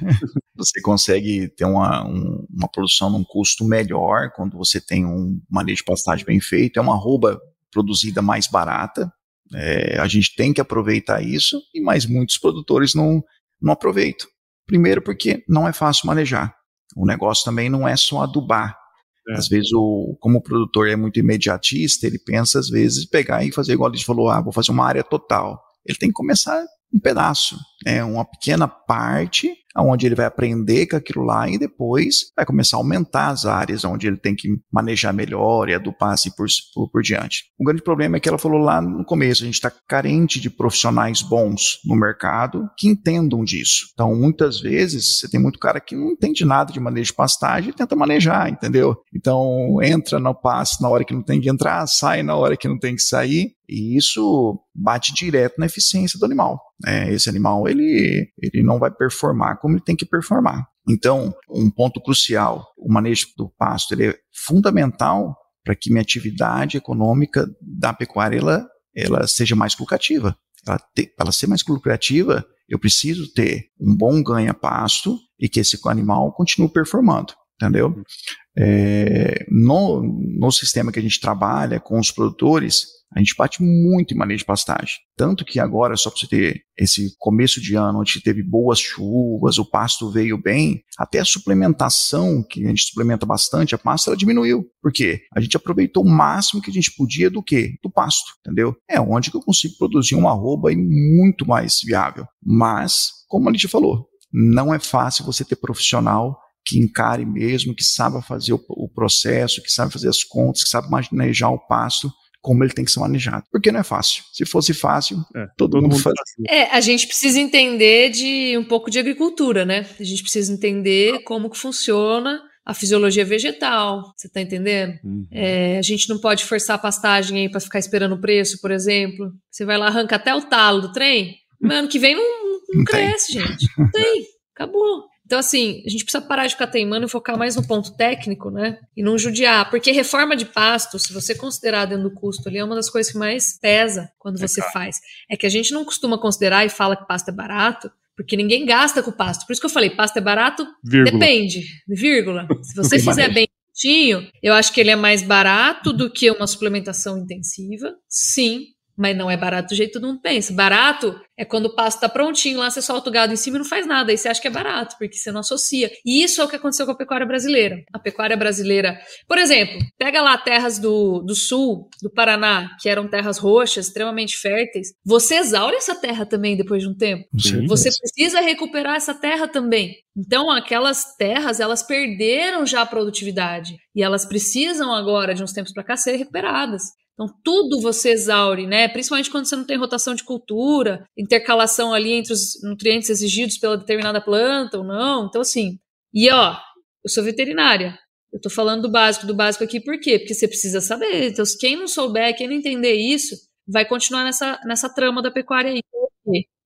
(laughs) você consegue ter uma, um, uma produção num custo melhor quando você tem um manejo de pastagem bem feito, é uma arroba produzida mais barata, é, a gente tem que aproveitar isso, e mais muitos produtores não, não aproveitam. Primeiro porque não é fácil manejar. O negócio também não é só adubar. É. Às vezes, o, como o produtor é muito imediatista, ele pensa, às vezes, pegar e fazer igual ele falou, ah, vou fazer uma área total. Ele tem que começar um pedaço, né, uma pequena parte onde ele vai aprender com aquilo lá e depois vai começar a aumentar as áreas onde ele tem que manejar melhor e adubar assim por, por, por diante. O grande problema é que ela falou lá no começo, a gente está carente de profissionais bons no mercado que entendam disso. Então, muitas vezes, você tem muito cara que não entende nada de manejo de pastagem e tenta manejar, entendeu? Então, entra no passe na hora que não tem que entrar, sai na hora que não tem que sair, e isso bate direto na eficiência do animal. É, esse animal ele, ele não vai performar como ele tem que performar. Então, um ponto crucial, o manejo do pasto ele é fundamental para que minha atividade econômica da pecuária ela, ela seja mais lucrativa. Para ela ser mais lucrativa, eu preciso ter um bom ganha-pasto e que esse animal continue performando, entendeu? É, no, no sistema que a gente trabalha com os produtores, a gente bate muito em manejo de pastagem. Tanto que agora, só para você ter esse começo de ano, onde teve boas chuvas, o pasto veio bem, até a suplementação, que a gente suplementa bastante, a pasta ela diminuiu. Por quê? A gente aproveitou o máximo que a gente podia do quê? Do pasto, entendeu? É onde que eu consigo produzir uma arroba muito mais viável. Mas, como a gente falou, não é fácil você ter profissional que encare mesmo, que saiba fazer o, o processo, que sabe fazer as contas, que sabe manejar o pasto como ele tem que ser manejado. Porque não é fácil. Se fosse fácil, é, todo, todo, mundo, mundo fazia. É, a gente precisa entender de um pouco de agricultura, né? A gente precisa entender como que funciona a fisiologia vegetal, você tá entendendo? Uhum. É, a gente não pode forçar a pastagem aí para ficar esperando o preço, por exemplo. Você vai lá, arranca até o talo do trem, ano que vem não, não, não cresce, tem. gente. Não tem. Acabou. Então, assim, a gente precisa parar de ficar teimando e focar mais no ponto técnico, né? E não judiar. Porque reforma de pasto, se você considerar dentro do custo ali, é uma das coisas que mais pesa quando é você claro. faz. É que a gente não costuma considerar e fala que pasto é barato, porque ninguém gasta com pasto. Por isso que eu falei, pasto é barato, vírgula. depende, vírgula. (laughs) Se você fizer bem eu acho que ele é mais barato do que uma suplementação intensiva, sim, mas não é barato do jeito que todo mundo pensa. Barato é quando o pasto tá prontinho lá, você solta o gado em cima e não faz nada. Aí você acha que é barato, porque você não associa. E isso é o que aconteceu com a pecuária brasileira. A pecuária brasileira, por exemplo, pega lá terras do, do sul, do Paraná, que eram terras roxas, extremamente férteis. Você exaure essa terra também depois de um tempo. Sim, você precisa recuperar essa terra também. Então, aquelas terras, elas perderam já a produtividade. E elas precisam agora, de uns tempos para cá, ser recuperadas. Então, tudo você exaure, né? Principalmente quando você não tem rotação de cultura, intercalação ali entre os nutrientes exigidos pela determinada planta ou não. Então, assim. E ó, eu sou veterinária. Eu tô falando do básico, do básico aqui, por quê? Porque você precisa saber. Então, quem não souber, quem não entender isso, vai continuar nessa, nessa trama da pecuária aí.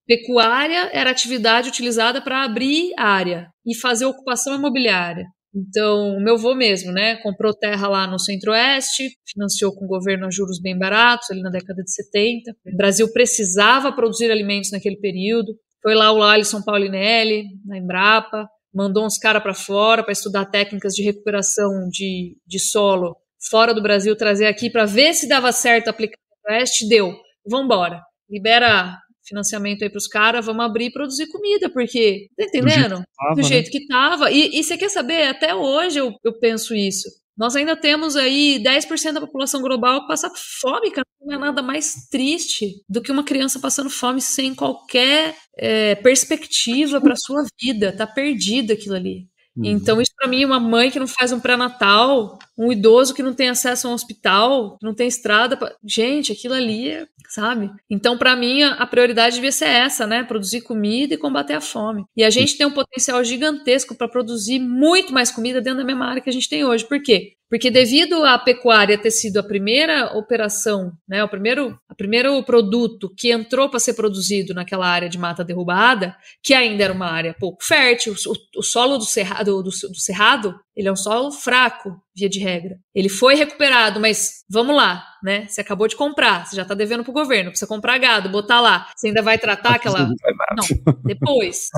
Pecuária era atividade utilizada para abrir área e fazer ocupação imobiliária. Então, meu avô mesmo, né, comprou terra lá no Centro-Oeste, financiou com o governo a juros bem baratos, ali na década de 70. O Brasil precisava produzir alimentos naquele período. Foi lá o Alisson Paulinelli, na Embrapa, mandou uns caras para fora para estudar técnicas de recuperação de, de solo fora do Brasil, trazer aqui para ver se dava certo aplicar no Oeste. Deu. Vamos embora. Libera financiamento aí para os caras, vamos abrir e produzir comida, porque, tá entendendo? Do jeito que tava. Né? E, e você quer saber, até hoje eu, eu penso isso. Nós ainda temos aí 10% da população global que passa fome, cara. Não é nada mais triste do que uma criança passando fome sem qualquer é, perspectiva para sua vida. Tá perdido aquilo ali. Uhum. Então, isso para mim, uma mãe que não faz um pré-natal, um idoso que não tem acesso a um hospital, não tem estrada. Pra... Gente, aquilo ali é, sabe? Então, para mim, a prioridade devia ser essa, né? Produzir comida e combater a fome. E a gente tem um potencial gigantesco para produzir muito mais comida dentro da mesma área que a gente tem hoje. Por quê? Porque devido à pecuária ter sido a primeira operação, né, o primeiro, o primeiro produto que entrou para ser produzido naquela área de mata derrubada, que ainda era uma área pouco fértil, o, o solo do cerrado, do, do cerrado, ele é um solo fraco, via de regra. Ele foi recuperado, mas vamos lá, né? Você acabou de comprar, você já está devendo para o governo, precisa comprar gado, botar lá. Você ainda vai tratar aquela. Não, depois.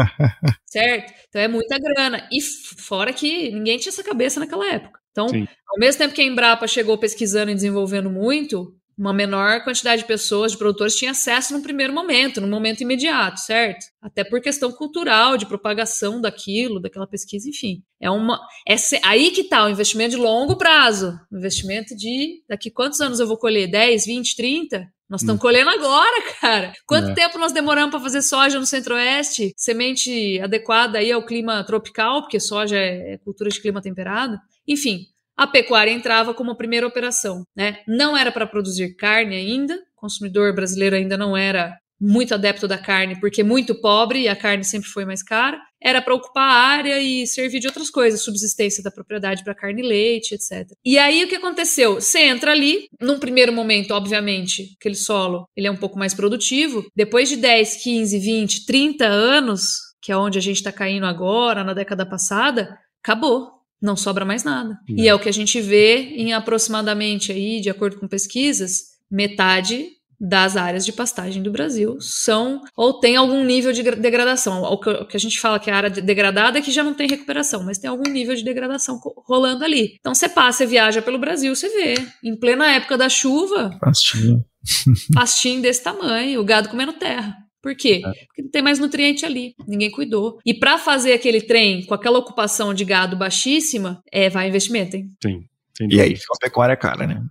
certo? Então é muita grana. E fora que ninguém tinha essa cabeça naquela época. Então, Sim. ao mesmo tempo que a Embrapa chegou pesquisando e desenvolvendo muito, uma menor quantidade de pessoas, de produtores, tinha acesso no primeiro momento, no momento imediato, certo? Até por questão cultural, de propagação daquilo, daquela pesquisa, enfim. É uma. É aí que está o investimento de longo prazo. Investimento de daqui quantos anos eu vou colher? 10, 20, 30? Nós estamos hum. colhendo agora, (laughs) cara. Quanto é. tempo nós demoramos para fazer soja no Centro-Oeste? Semente adequada aí ao clima tropical, porque soja é cultura de clima temperado. Enfim, a pecuária entrava como a primeira operação. Né? Não era para produzir carne ainda, o consumidor brasileiro ainda não era muito adepto da carne, porque muito pobre e a carne sempre foi mais cara. Era para ocupar a área e servir de outras coisas, subsistência da propriedade para carne e leite, etc. E aí o que aconteceu? Você entra ali, num primeiro momento, obviamente, aquele solo ele é um pouco mais produtivo. Depois de 10, 15, 20, 30 anos, que é onde a gente está caindo agora, na década passada, acabou não sobra mais nada. Não. E é o que a gente vê em aproximadamente aí, de acordo com pesquisas, metade das áreas de pastagem do Brasil são ou tem algum nível de degradação. O que a gente fala que é a área degradada é que já não tem recuperação, mas tem algum nível de degradação rolando ali. Então você passa, você viaja pelo Brasil, você vê. Em plena época da chuva, pastinho, (laughs) pastinho desse tamanho, o gado comendo terra. Por quê? É. Porque não tem mais nutriente ali, ninguém cuidou. E para fazer aquele trem com aquela ocupação de gado baixíssima, é, vai investimento, hein? Sim. E aí fica uma pecuária cara, né?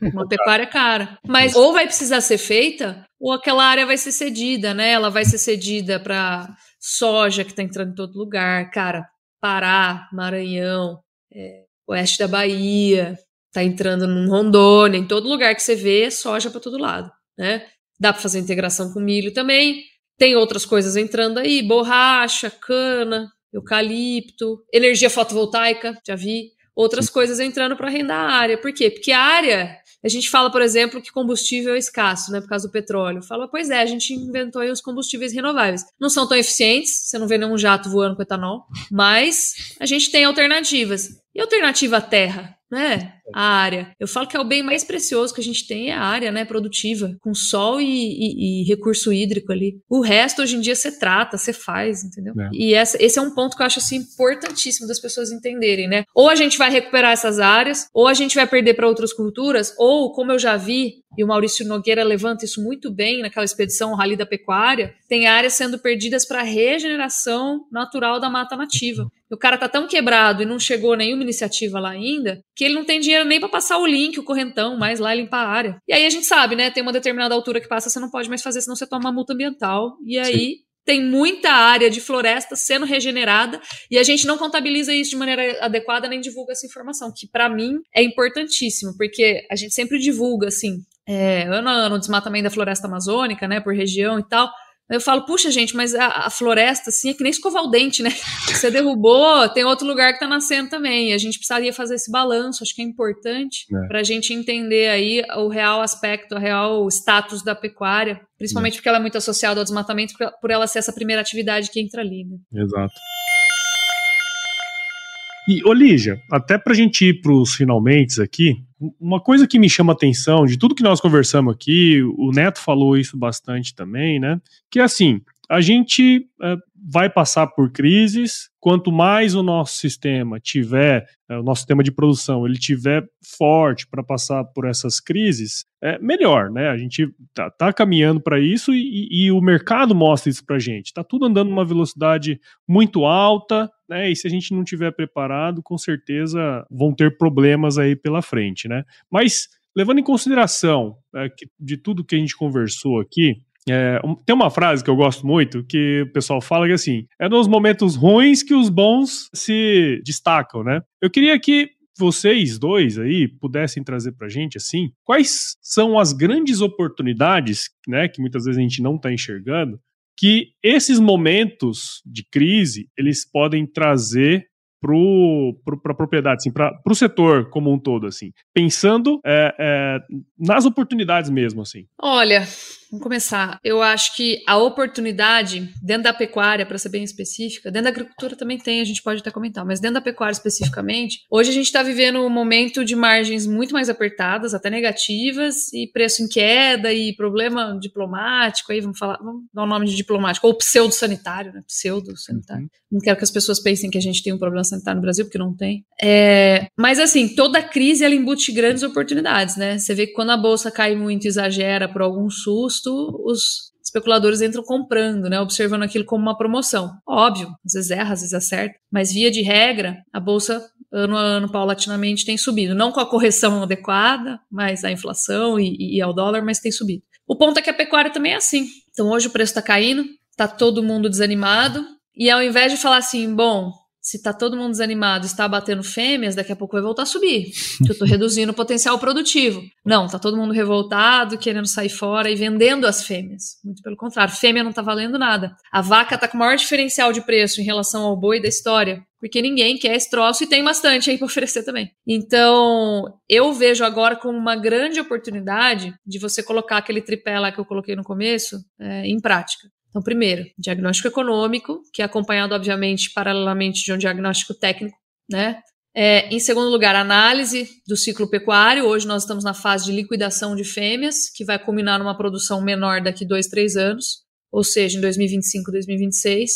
Uma pecuária cara. Mas ou vai precisar ser feita, ou aquela área vai ser cedida, né? Ela vai ser cedida para soja que está entrando em todo lugar. Cara, Pará, Maranhão, é, oeste da Bahia, tá entrando no Rondônia, em todo lugar que você vê, soja para todo lado, né? Dá para fazer integração com milho também. Tem outras coisas entrando aí: borracha, cana, eucalipto, energia fotovoltaica, já vi. Outras Sim. coisas entrando para arrendar a área. Por quê? Porque a área, a gente fala, por exemplo, que combustível é escasso, né, por causa do petróleo. Fala, pois é, a gente inventou aí os combustíveis renováveis. Não são tão eficientes, você não vê nenhum jato voando com etanol, mas a gente tem alternativas. E alternativa à terra? né? A área. Eu falo que é o bem mais precioso que a gente tem é a área, né? Produtiva, com sol e, e, e recurso hídrico ali. O resto, hoje em dia, você trata, você faz, entendeu? É. E essa, esse é um ponto que eu acho assim, importantíssimo das pessoas entenderem, né? Ou a gente vai recuperar essas áreas, ou a gente vai perder para outras culturas, ou, como eu já vi, e o Maurício Nogueira levanta isso muito bem naquela expedição o Rally da Pecuária, tem áreas sendo perdidas para regeneração natural da mata nativa. O cara tá tão quebrado e não chegou nenhuma iniciativa lá ainda, que ele não tem dinheiro nem para passar o link, o correntão, mais lá e limpar a área. E aí a gente sabe, né? Tem uma determinada altura que passa, você não pode mais fazer, senão você toma uma multa ambiental. E aí Sim. tem muita área de floresta sendo regenerada e a gente não contabiliza isso de maneira adequada nem divulga essa informação, que para mim é importantíssimo, porque a gente sempre divulga assim, é, ano a ano, desmatamento da floresta amazônica, né, por região e tal. Eu falo, puxa, gente, mas a, a, floresta, assim, é que nem escovar o dente, né? (laughs) Você derrubou, tem outro lugar que tá nascendo também. A gente precisaria fazer esse balanço, acho que é importante é. para a gente entender aí o real aspecto, o real status da pecuária, principalmente é. porque ela é muito associada ao desmatamento, por ela ser essa primeira atividade que entra ali, né? Exato. E, Olígia, até para a gente ir para os finalmente aqui, uma coisa que me chama atenção de tudo que nós conversamos aqui, o Neto falou isso bastante também, né? Que é assim, a gente é, vai passar por crises. Quanto mais o nosso sistema tiver, é, o nosso sistema de produção, ele tiver forte para passar por essas crises, é melhor, né? A gente tá, tá caminhando para isso e, e, o mercado mostra isso para gente. Tá tudo andando numa velocidade muito alta, né? E se a gente não tiver preparado, com certeza vão ter problemas aí pela frente, né? Mas levando em consideração é, que, de tudo que a gente conversou aqui, É, tem uma frase que eu gosto muito que o pessoal fala que assim: é nos momentos ruins que os bons se destacam, né? Eu queria que vocês dois aí pudessem trazer pra gente assim, quais são as grandes oportunidades, né, que muitas vezes a gente não está enxergando, que esses momentos de crise eles podem trazer para pro, a propriedade, assim, para o setor como um todo, assim, pensando é, é, nas oportunidades mesmo, assim. Olha, Vamos começar. Eu acho que a oportunidade dentro da pecuária, para ser bem específica, dentro da agricultura também tem, a gente pode até comentar, mas dentro da pecuária especificamente, hoje a gente está vivendo um momento de margens muito mais apertadas, até negativas, e preço em queda, e problema diplomático, aí vamos falar, vamos dar o um nome de diplomático, ou pseudo-sanitário, né? Pseudo-sanitário. Uhum. Não quero que as pessoas pensem que a gente tem um problema sanitário no Brasil, porque não tem. É, mas assim, toda crise ela embute grandes oportunidades, né? Você vê que quando a bolsa cai muito e exagera por algum susto, os especuladores entram comprando, né, observando aquilo como uma promoção. Óbvio, às vezes erra, às vezes acerta, mas via de regra, a bolsa ano a ano paulatinamente tem subido, não com a correção adequada, mas a inflação e, e ao dólar, mas tem subido. O ponto é que a pecuária também é assim. Então hoje o preço está caindo, está todo mundo desanimado, e ao invés de falar assim, bom, se tá todo mundo desanimado, está batendo fêmeas, daqui a pouco vai voltar a subir. Que eu tô reduzindo o potencial produtivo. Não, tá todo mundo revoltado, querendo sair fora e vendendo as fêmeas. Muito pelo contrário, fêmea não tá valendo nada. A vaca tá com o maior diferencial de preço em relação ao boi da história, porque ninguém quer esse troço e tem bastante aí para (laughs) oferecer também. Então, eu vejo agora como uma grande oportunidade de você colocar aquele tripé lá que eu coloquei no começo é, em prática. Então, primeiro, diagnóstico econômico, que é acompanhado, obviamente, paralelamente de um diagnóstico técnico, né? É, em segundo lugar, análise do ciclo pecuário. Hoje nós estamos na fase de liquidação de fêmeas, que vai culminar numa produção menor daqui dois, três anos, ou seja, em 2025, 2026.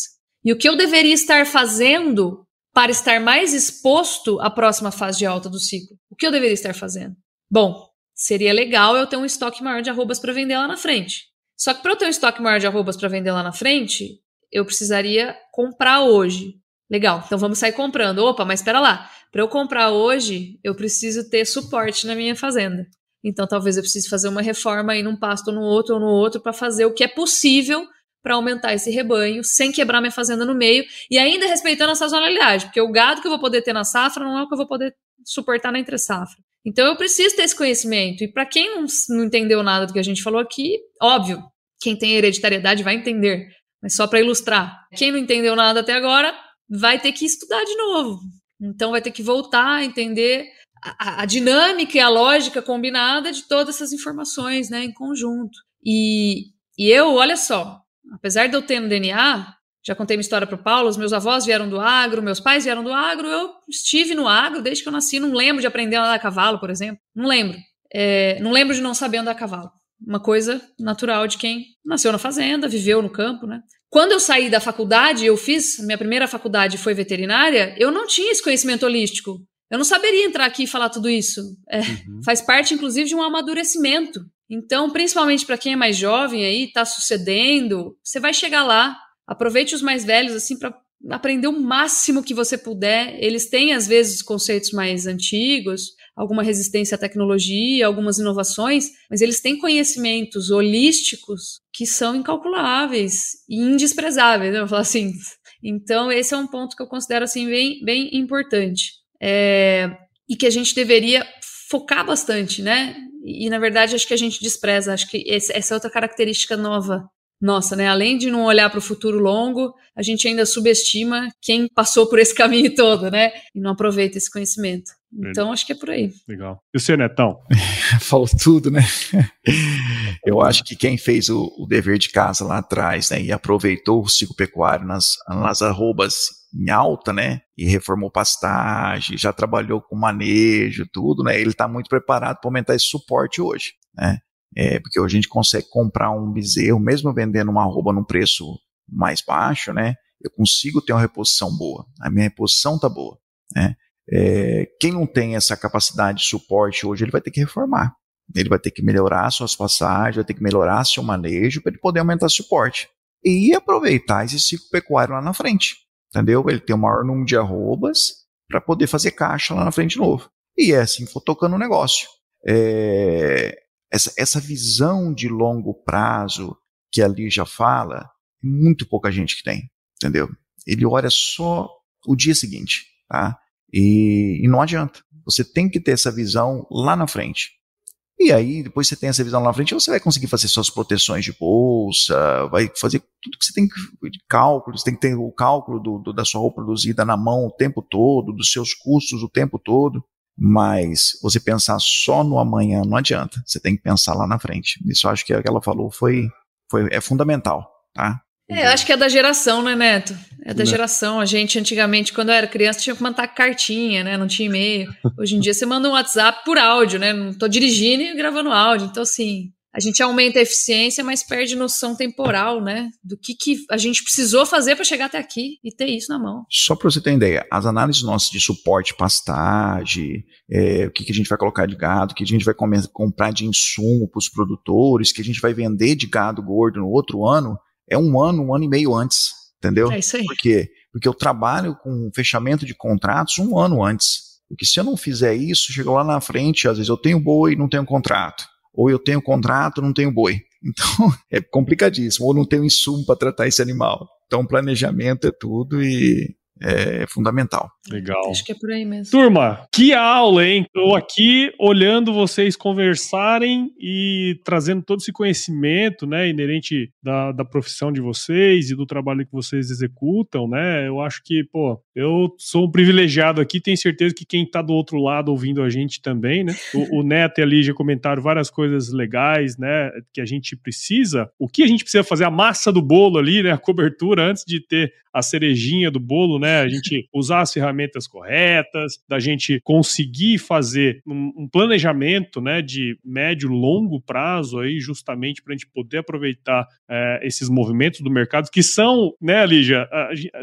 E o que eu deveria estar fazendo para estar mais exposto à próxima fase de alta do ciclo? O que eu deveria estar fazendo? Bom, seria legal eu ter um estoque maior de arrobas para vender lá na frente. Só que para eu ter um estoque maior de arrobas para vender lá na frente, eu precisaria comprar hoje. Legal, então vamos sair comprando. Opa, mas espera lá. Para eu comprar hoje, eu preciso ter suporte na minha fazenda. Então talvez eu precise fazer uma reforma aí num pasto ou no outro ou no outro para fazer o que é possível para aumentar esse rebanho sem quebrar minha fazenda no meio e ainda respeitando a sazonalidade, porque o gado que eu vou poder ter na safra não é o que eu vou poder suportar na entre safra. Então eu preciso ter esse conhecimento. E para quem não, não entendeu nada do que a gente falou aqui, óbvio, quem tem hereditariedade vai entender. Mas só para ilustrar, quem não entendeu nada até agora vai ter que estudar de novo. Então vai ter que voltar a entender a, a dinâmica e a lógica combinada de todas essas informações, né, em conjunto. E, e eu, olha só, apesar de eu ter no DNA, já contei uma história para o Paulo, os meus avós vieram do agro, meus pais vieram do agro, eu estive no agro desde que eu nasci, não lembro de aprender a andar a cavalo, por exemplo, não lembro. É, não lembro de não saber andar a cavalo. Uma coisa natural de quem nasceu na fazenda, viveu no campo, né? Quando eu saí da faculdade, eu fiz, minha primeira faculdade foi veterinária, eu não tinha esse conhecimento holístico. Eu não saberia entrar aqui e falar tudo isso. É, uhum. Faz parte, inclusive, de um amadurecimento. Então, principalmente para quem é mais jovem aí, está sucedendo, você vai chegar lá, Aproveite os mais velhos, assim, para aprender o máximo que você puder. Eles têm, às vezes, conceitos mais antigos, alguma resistência à tecnologia, algumas inovações, mas eles têm conhecimentos holísticos que são incalculáveis e indesprezáveis, né? eu falar assim. Então, esse é um ponto que eu considero assim bem, bem importante. É, e que a gente deveria focar bastante, né? E, na verdade, acho que a gente despreza. Acho que essa é outra característica nova nossa, né? Além de não olhar para o futuro longo, a gente ainda subestima quem passou por esse (laughs) caminho todo, né? E não aproveita esse conhecimento. Então, acho que é por aí. Legal. E o seu Netão? (laughs) Falou tudo, né? (laughs) Eu acho que quem fez o, o, dever de casa lá atrás, né? E aproveitou o ciclo pecuário nas, nas arrobas em alta, né? E reformou pastagem, já trabalhou com manejo, tudo, né? Ele está muito preparado para aumentar esse suporte hoje, né? É, porque hoje a gente consegue comprar um bezerro, mesmo vendendo uma arroba num preço mais baixo, né? Eu consigo ter uma reposição boa. A minha reposição tá boa, né? É, quem não tem essa capacidade de suporte hoje, ele vai ter que reformar. Ele vai ter que melhorar suas passagens, vai ter que melhorar seu manejo para ele poder aumentar suporte. E aproveitar esse ciclo pecuário lá na frente. Entendeu? Ele tem o maior número de arrobas para poder fazer caixa lá na frente de novo. E é assim for tocando o negócio. É, essa, essa visão de longo prazo, que ali já fala, muito pouca gente que tem, entendeu? Ele olha só o dia seguinte, tá? E, e não adianta. Você tem que ter essa visão lá na frente. E aí, depois você tem essa visão lá na frente, você vai conseguir fazer suas proteções de bolsa, vai fazer tudo que você tem que, de cálculo, você tem que ter o cálculo do, do, da sua roupa produzida na mão o tempo todo, dos seus custos o tempo todo. Mas você pensar só no amanhã não adianta. Você tem que pensar lá na frente. Isso acho que é o que ela falou foi, foi é fundamental, tá? É, eu acho que é da geração, né, Neto? É da geração. A gente, antigamente, quando eu era criança, tinha que mandar cartinha, né? Não tinha e-mail. Hoje em dia, você manda um WhatsApp por áudio, né? Não tô dirigindo e gravando áudio. Então, assim, a gente aumenta a eficiência, mas perde noção temporal, né? Do que, que a gente precisou fazer para chegar até aqui e ter isso na mão. Só para você ter ideia, as análises nossas de suporte, pastagem, é, o que, que a gente vai colocar de gado, o que a gente vai comprar de insumo para os produtores, que a gente vai vender de gado gordo no outro ano, é um ano, um ano e meio antes, entendeu? É isso aí. Por quê? Porque eu trabalho com fechamento de contratos um ano antes. Porque se eu não fizer isso, chegou lá na frente, às vezes eu tenho boi e não tenho contrato. Ou eu tenho contrato, não tenho boi. (laughs) Então é complicadíssimo. Ou não tenho insumo para tratar esse animal. Então planejamento é tudo e é fundamental. Legal. Acho que é por aí mesmo. Turma, que aula, hein? Estou aqui olhando vocês conversarem e trazendo todo esse conhecimento, né, inerente da, da profissão de vocês e do trabalho que vocês executam, né? Eu acho que, pô, eu sou um privilegiado aqui, tenho certeza que quem está do outro lado ouvindo a gente também, né? O, o Neto e a Lígia comentaram várias coisas legais, né, que a gente precisa. O que a gente precisa fazer? A massa do bolo ali, né, a cobertura, antes de ter a cerejinha do bolo, né? A gente usar as ferramentas corretas, da gente conseguir fazer um, um planejamento, né, de médio longo prazo aí, justamente para a gente poder aproveitar é, esses movimentos do mercado que são, né, Lígia,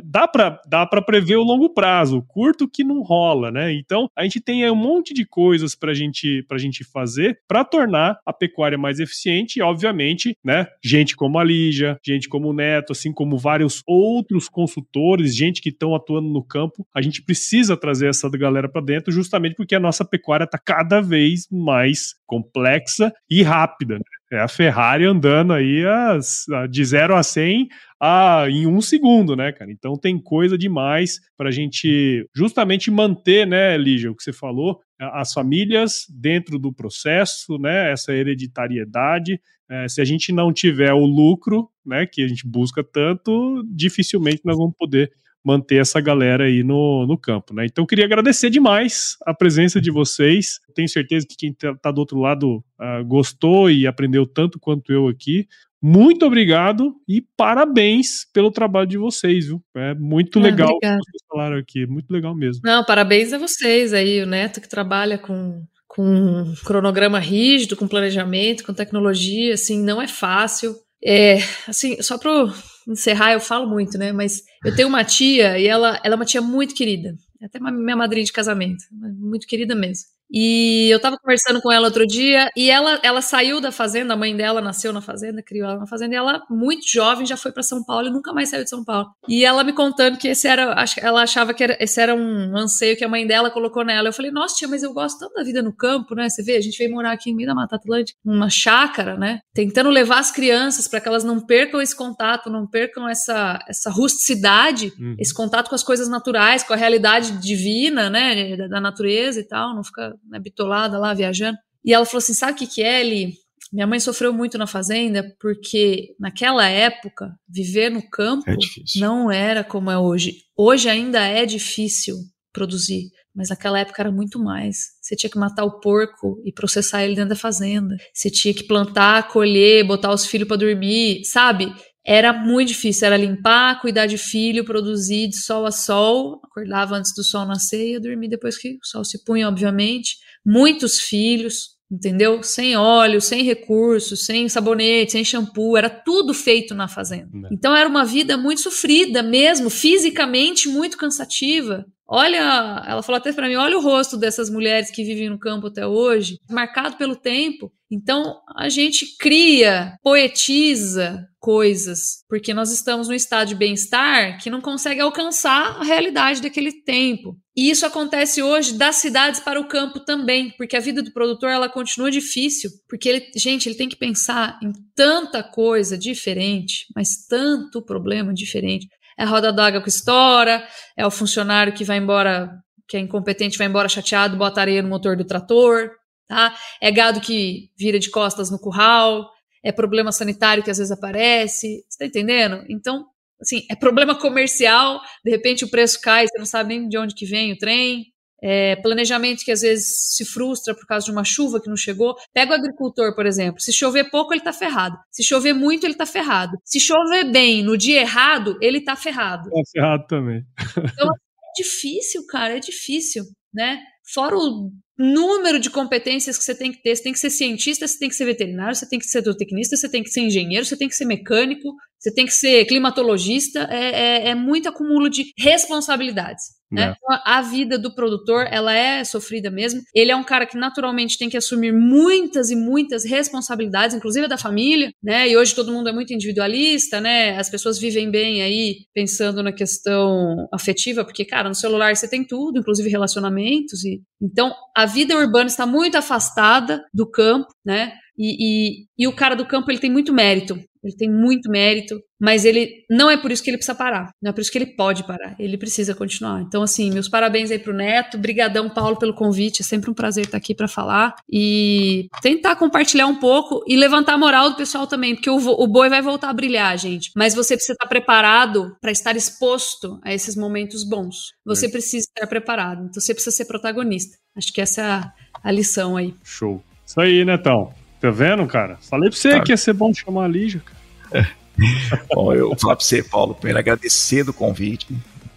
dá para dá para prever o longo prazo, curto que não rola, né? Então a gente tem um monte de coisas para gente para gente fazer para tornar a pecuária mais eficiente e, obviamente, né, gente como a Lígia, gente como o Neto, assim como vários outros consultores, gente que estão atuando no campo, a gente precisa trazer essa galera para dentro justamente porque a nossa pecuária está cada vez mais complexa e rápida. Né? É a Ferrari andando aí as, de 0 a 100 a, em um segundo, né, cara? Então tem coisa demais para a gente justamente manter, né, Lígia, o que você falou, as famílias dentro do processo, né, essa hereditariedade. É, se a gente não tiver o lucro, né, que a gente busca tanto, dificilmente nós vamos poder manter essa galera aí no, no campo, né? Então queria agradecer demais a presença de vocês. Tenho certeza que quem tá, tá do outro lado uh, gostou e aprendeu tanto quanto eu aqui. Muito obrigado e parabéns pelo trabalho de vocês, viu? É muito ah, legal o que vocês falaram aqui, muito legal mesmo. Não, parabéns a vocês aí, o Neto que trabalha com com um cronograma rígido, com planejamento, com tecnologia, assim, não é fácil. É, assim, só para encerrar, eu falo muito, né? Mas eu tenho uma tia e ela, ela é uma tia muito querida. Até minha madrinha de casamento, muito querida mesmo. E eu tava conversando com ela outro dia e ela, ela saiu da fazenda, a mãe dela nasceu na fazenda, criou ela na fazenda, e ela, muito jovem, já foi para São Paulo e nunca mais saiu de São Paulo. E ela me contando que esse era, ela achava que era, esse era um anseio que a mãe dela colocou nela. Eu falei, nossa, tia, mas eu gosto tanto da vida no campo, né? Você vê, a gente veio morar aqui em meio da Mata Atlântica, numa chácara, né? Tentando levar as crianças para que elas não percam esse contato, não percam essa, essa rusticidade, uhum. esse contato com as coisas naturais, com a realidade divina, né? Da, da natureza e tal, não fica né, bitolada lá, viajando. E ela falou assim: sabe o que, que é, Eli? Minha mãe sofreu muito na fazenda porque naquela época viver no campo é não era como é hoje. Hoje ainda é difícil produzir, mas naquela época era muito mais. Você tinha que matar o porco e processar ele dentro da fazenda. Você tinha que plantar, colher, botar os filhos para dormir, sabe? Era muito difícil, era limpar, cuidar de filho, produzir de sol a sol. Acordava antes do sol nascer e ia dormir depois que o sol se punha, obviamente. Muitos filhos, entendeu? Sem óleo, sem recursos, sem sabonete, sem shampoo, era tudo feito na fazenda. Né. Então era uma vida muito sofrida mesmo, fisicamente muito cansativa. Olha, ela falou até para mim, olha o rosto dessas mulheres que vivem no campo até hoje, marcado pelo tempo. Então a gente cria, poetiza coisas, porque nós estamos num estado de bem-estar que não consegue alcançar a realidade daquele tempo. E isso acontece hoje das cidades para o campo também, porque a vida do produtor ela continua difícil, porque ele, gente, ele tem que pensar em tanta coisa diferente, mas tanto problema diferente. É a roda d'água que estoura, é o funcionário que vai embora, que é incompetente, vai embora chateado, bota areia no motor do trator, tá? É gado que vira de costas no curral, é problema sanitário que às vezes aparece, você tá entendendo? Então, assim, é problema comercial, de repente o preço cai, você não sabe nem de onde que vem o trem, é, planejamento que às vezes se frustra por causa de uma chuva que não chegou. Pega o agricultor, por exemplo. Se chover pouco, ele está ferrado. Se chover muito, ele está ferrado. Se chover bem no dia errado, ele está ferrado. Está ferrado também. Então, é difícil, cara, é difícil, né? Fora o número de competências que você tem que ter. Você tem que ser cientista, você tem que ser veterinário, você tem que ser zootecnista, você tem que ser engenheiro, você tem que ser mecânico, você tem que ser climatologista. É, é, é muito acúmulo de responsabilidades. Né? É. Então, a vida do produtor, ela é sofrida mesmo. Ele é um cara que naturalmente tem que assumir muitas e muitas responsabilidades, inclusive da família, né? E hoje todo mundo é muito individualista, né? As pessoas vivem bem aí pensando na questão afetiva, porque, cara, no celular você tem tudo, inclusive relacionamentos. E... Então, a vida urbana está muito afastada do campo, né? E, e, e, o cara do campo ele tem muito mérito, ele tem muito mérito, mas ele não é por isso que ele precisa parar, não é por isso que ele pode parar, ele precisa continuar. Então, assim, meus parabéns aí pro Neto, brigadão, Paulo, pelo convite, é sempre um prazer estar aqui para falar e tentar compartilhar um pouco e levantar a moral do pessoal também, porque o, o boi vai voltar a brilhar, gente, mas você precisa estar preparado para estar exposto a esses momentos bons. Você é. precisa estar preparado, então você precisa ser protagonista. Acho que essa é a, a lição aí. Show. Isso aí, Netão. Tá vendo, cara? Falei pra você tá. que ia ser bom chamar a Lígia, cara. É. (laughs) bom, eu vou falar pra você, Paulo, primeiro agradecer do convite.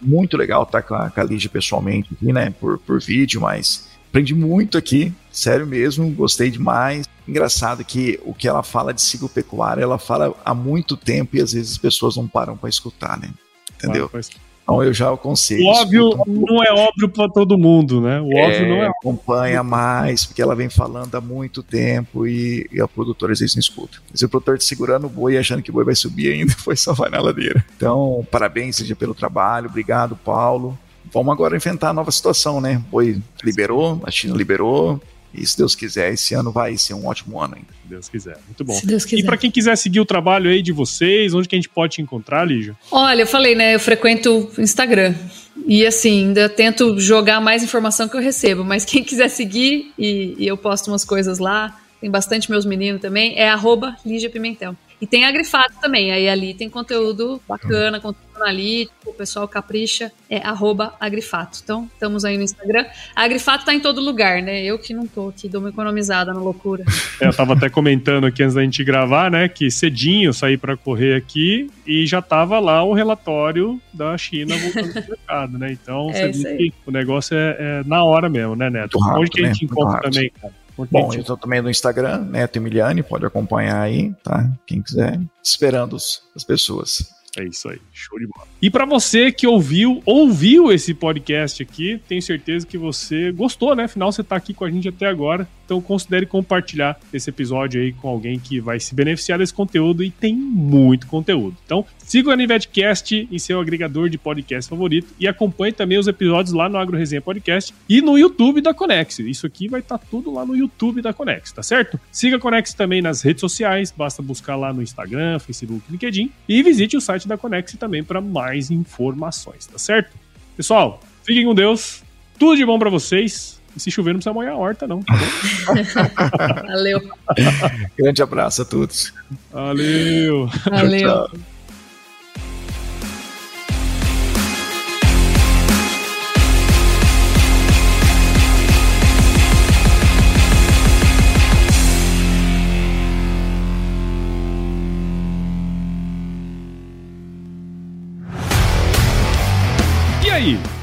Muito legal estar com a, com a Lígia pessoalmente aqui, né? Por, por vídeo, mas aprendi muito aqui, sério mesmo, gostei demais. Engraçado que o que ela fala de ciclo pecuário, ela fala há muito tempo e às vezes as pessoas não param para escutar, né? Entendeu? Ah, então eu já aconselho. O óbvio não é óbvio para todo mundo, né? O é, óbvio não é. Acompanha mais, porque ela vem falando há muito tempo e, e a produtora às vezes não escuta. Se o produtor te segurando o boi achando que o boi vai subir ainda, (laughs) foi só vai na ladeira. Então, parabéns seja pelo trabalho, obrigado, Paulo. Vamos agora enfrentar a nova situação, né? O boi liberou, a China liberou, e se Deus quiser, esse ano vai ser um ótimo ano ainda. Se Deus quiser, muito bom. E para quem quiser seguir o trabalho aí de vocês, onde que a gente pode te encontrar, Lígia? Olha, eu falei, né? Eu frequento Instagram. E assim, ainda tento jogar mais informação que eu recebo, mas quem quiser seguir, e, e eu posto umas coisas lá, tem bastante meus meninos também, é arroba Lígia Pimentel. E tem a Grifato também, aí ali tem conteúdo bacana, conteúdo analítico, o pessoal capricha, é arroba agrifato. Então, estamos aí no Instagram. A agrifato tá em todo lugar, né? Eu que não tô aqui, dou uma economizada na loucura. (laughs) É, eu tava até comentando aqui antes da gente gravar, né, que cedinho eu saí para correr aqui e já tava lá o relatório da China voltando pro (laughs) mercado, né? Então, é você que o negócio é, é, na hora mesmo, né, Neto? Rápido, Onde que a gente né? encontra também, cara? Bom, eu estou também no Instagram, Neto Emiliani, pode acompanhar aí, tá? Quem quiser, esperando as pessoas. É isso aí, show de bola. E para você que ouviu, ouviu esse podcast aqui, tenho certeza que você gostou, né? Afinal, você tá aqui com a gente até agora. Então considere compartilhar esse episódio aí com alguém que vai se beneficiar desse conteúdo e tem muito conteúdo. Então, siga o Anivetcast em seu agregador de podcast favorito e acompanhe também os episódios lá no Agro Resenha Podcast e no YouTube da Conex. Isso aqui vai estar tá tudo lá no YouTube da Conex, tá certo? Siga a Conex também nas redes sociais, basta buscar lá no Instagram, Facebook, LinkedIn e visite o site da Conex também para mais informações, tá certo? Pessoal, fiquem com Deus, tudo de bom para vocês e se chover, não precisa molhar a horta, não. Tá (laughs) Valeu. Grande abraço a todos. Valeu. Valeu. Tchau,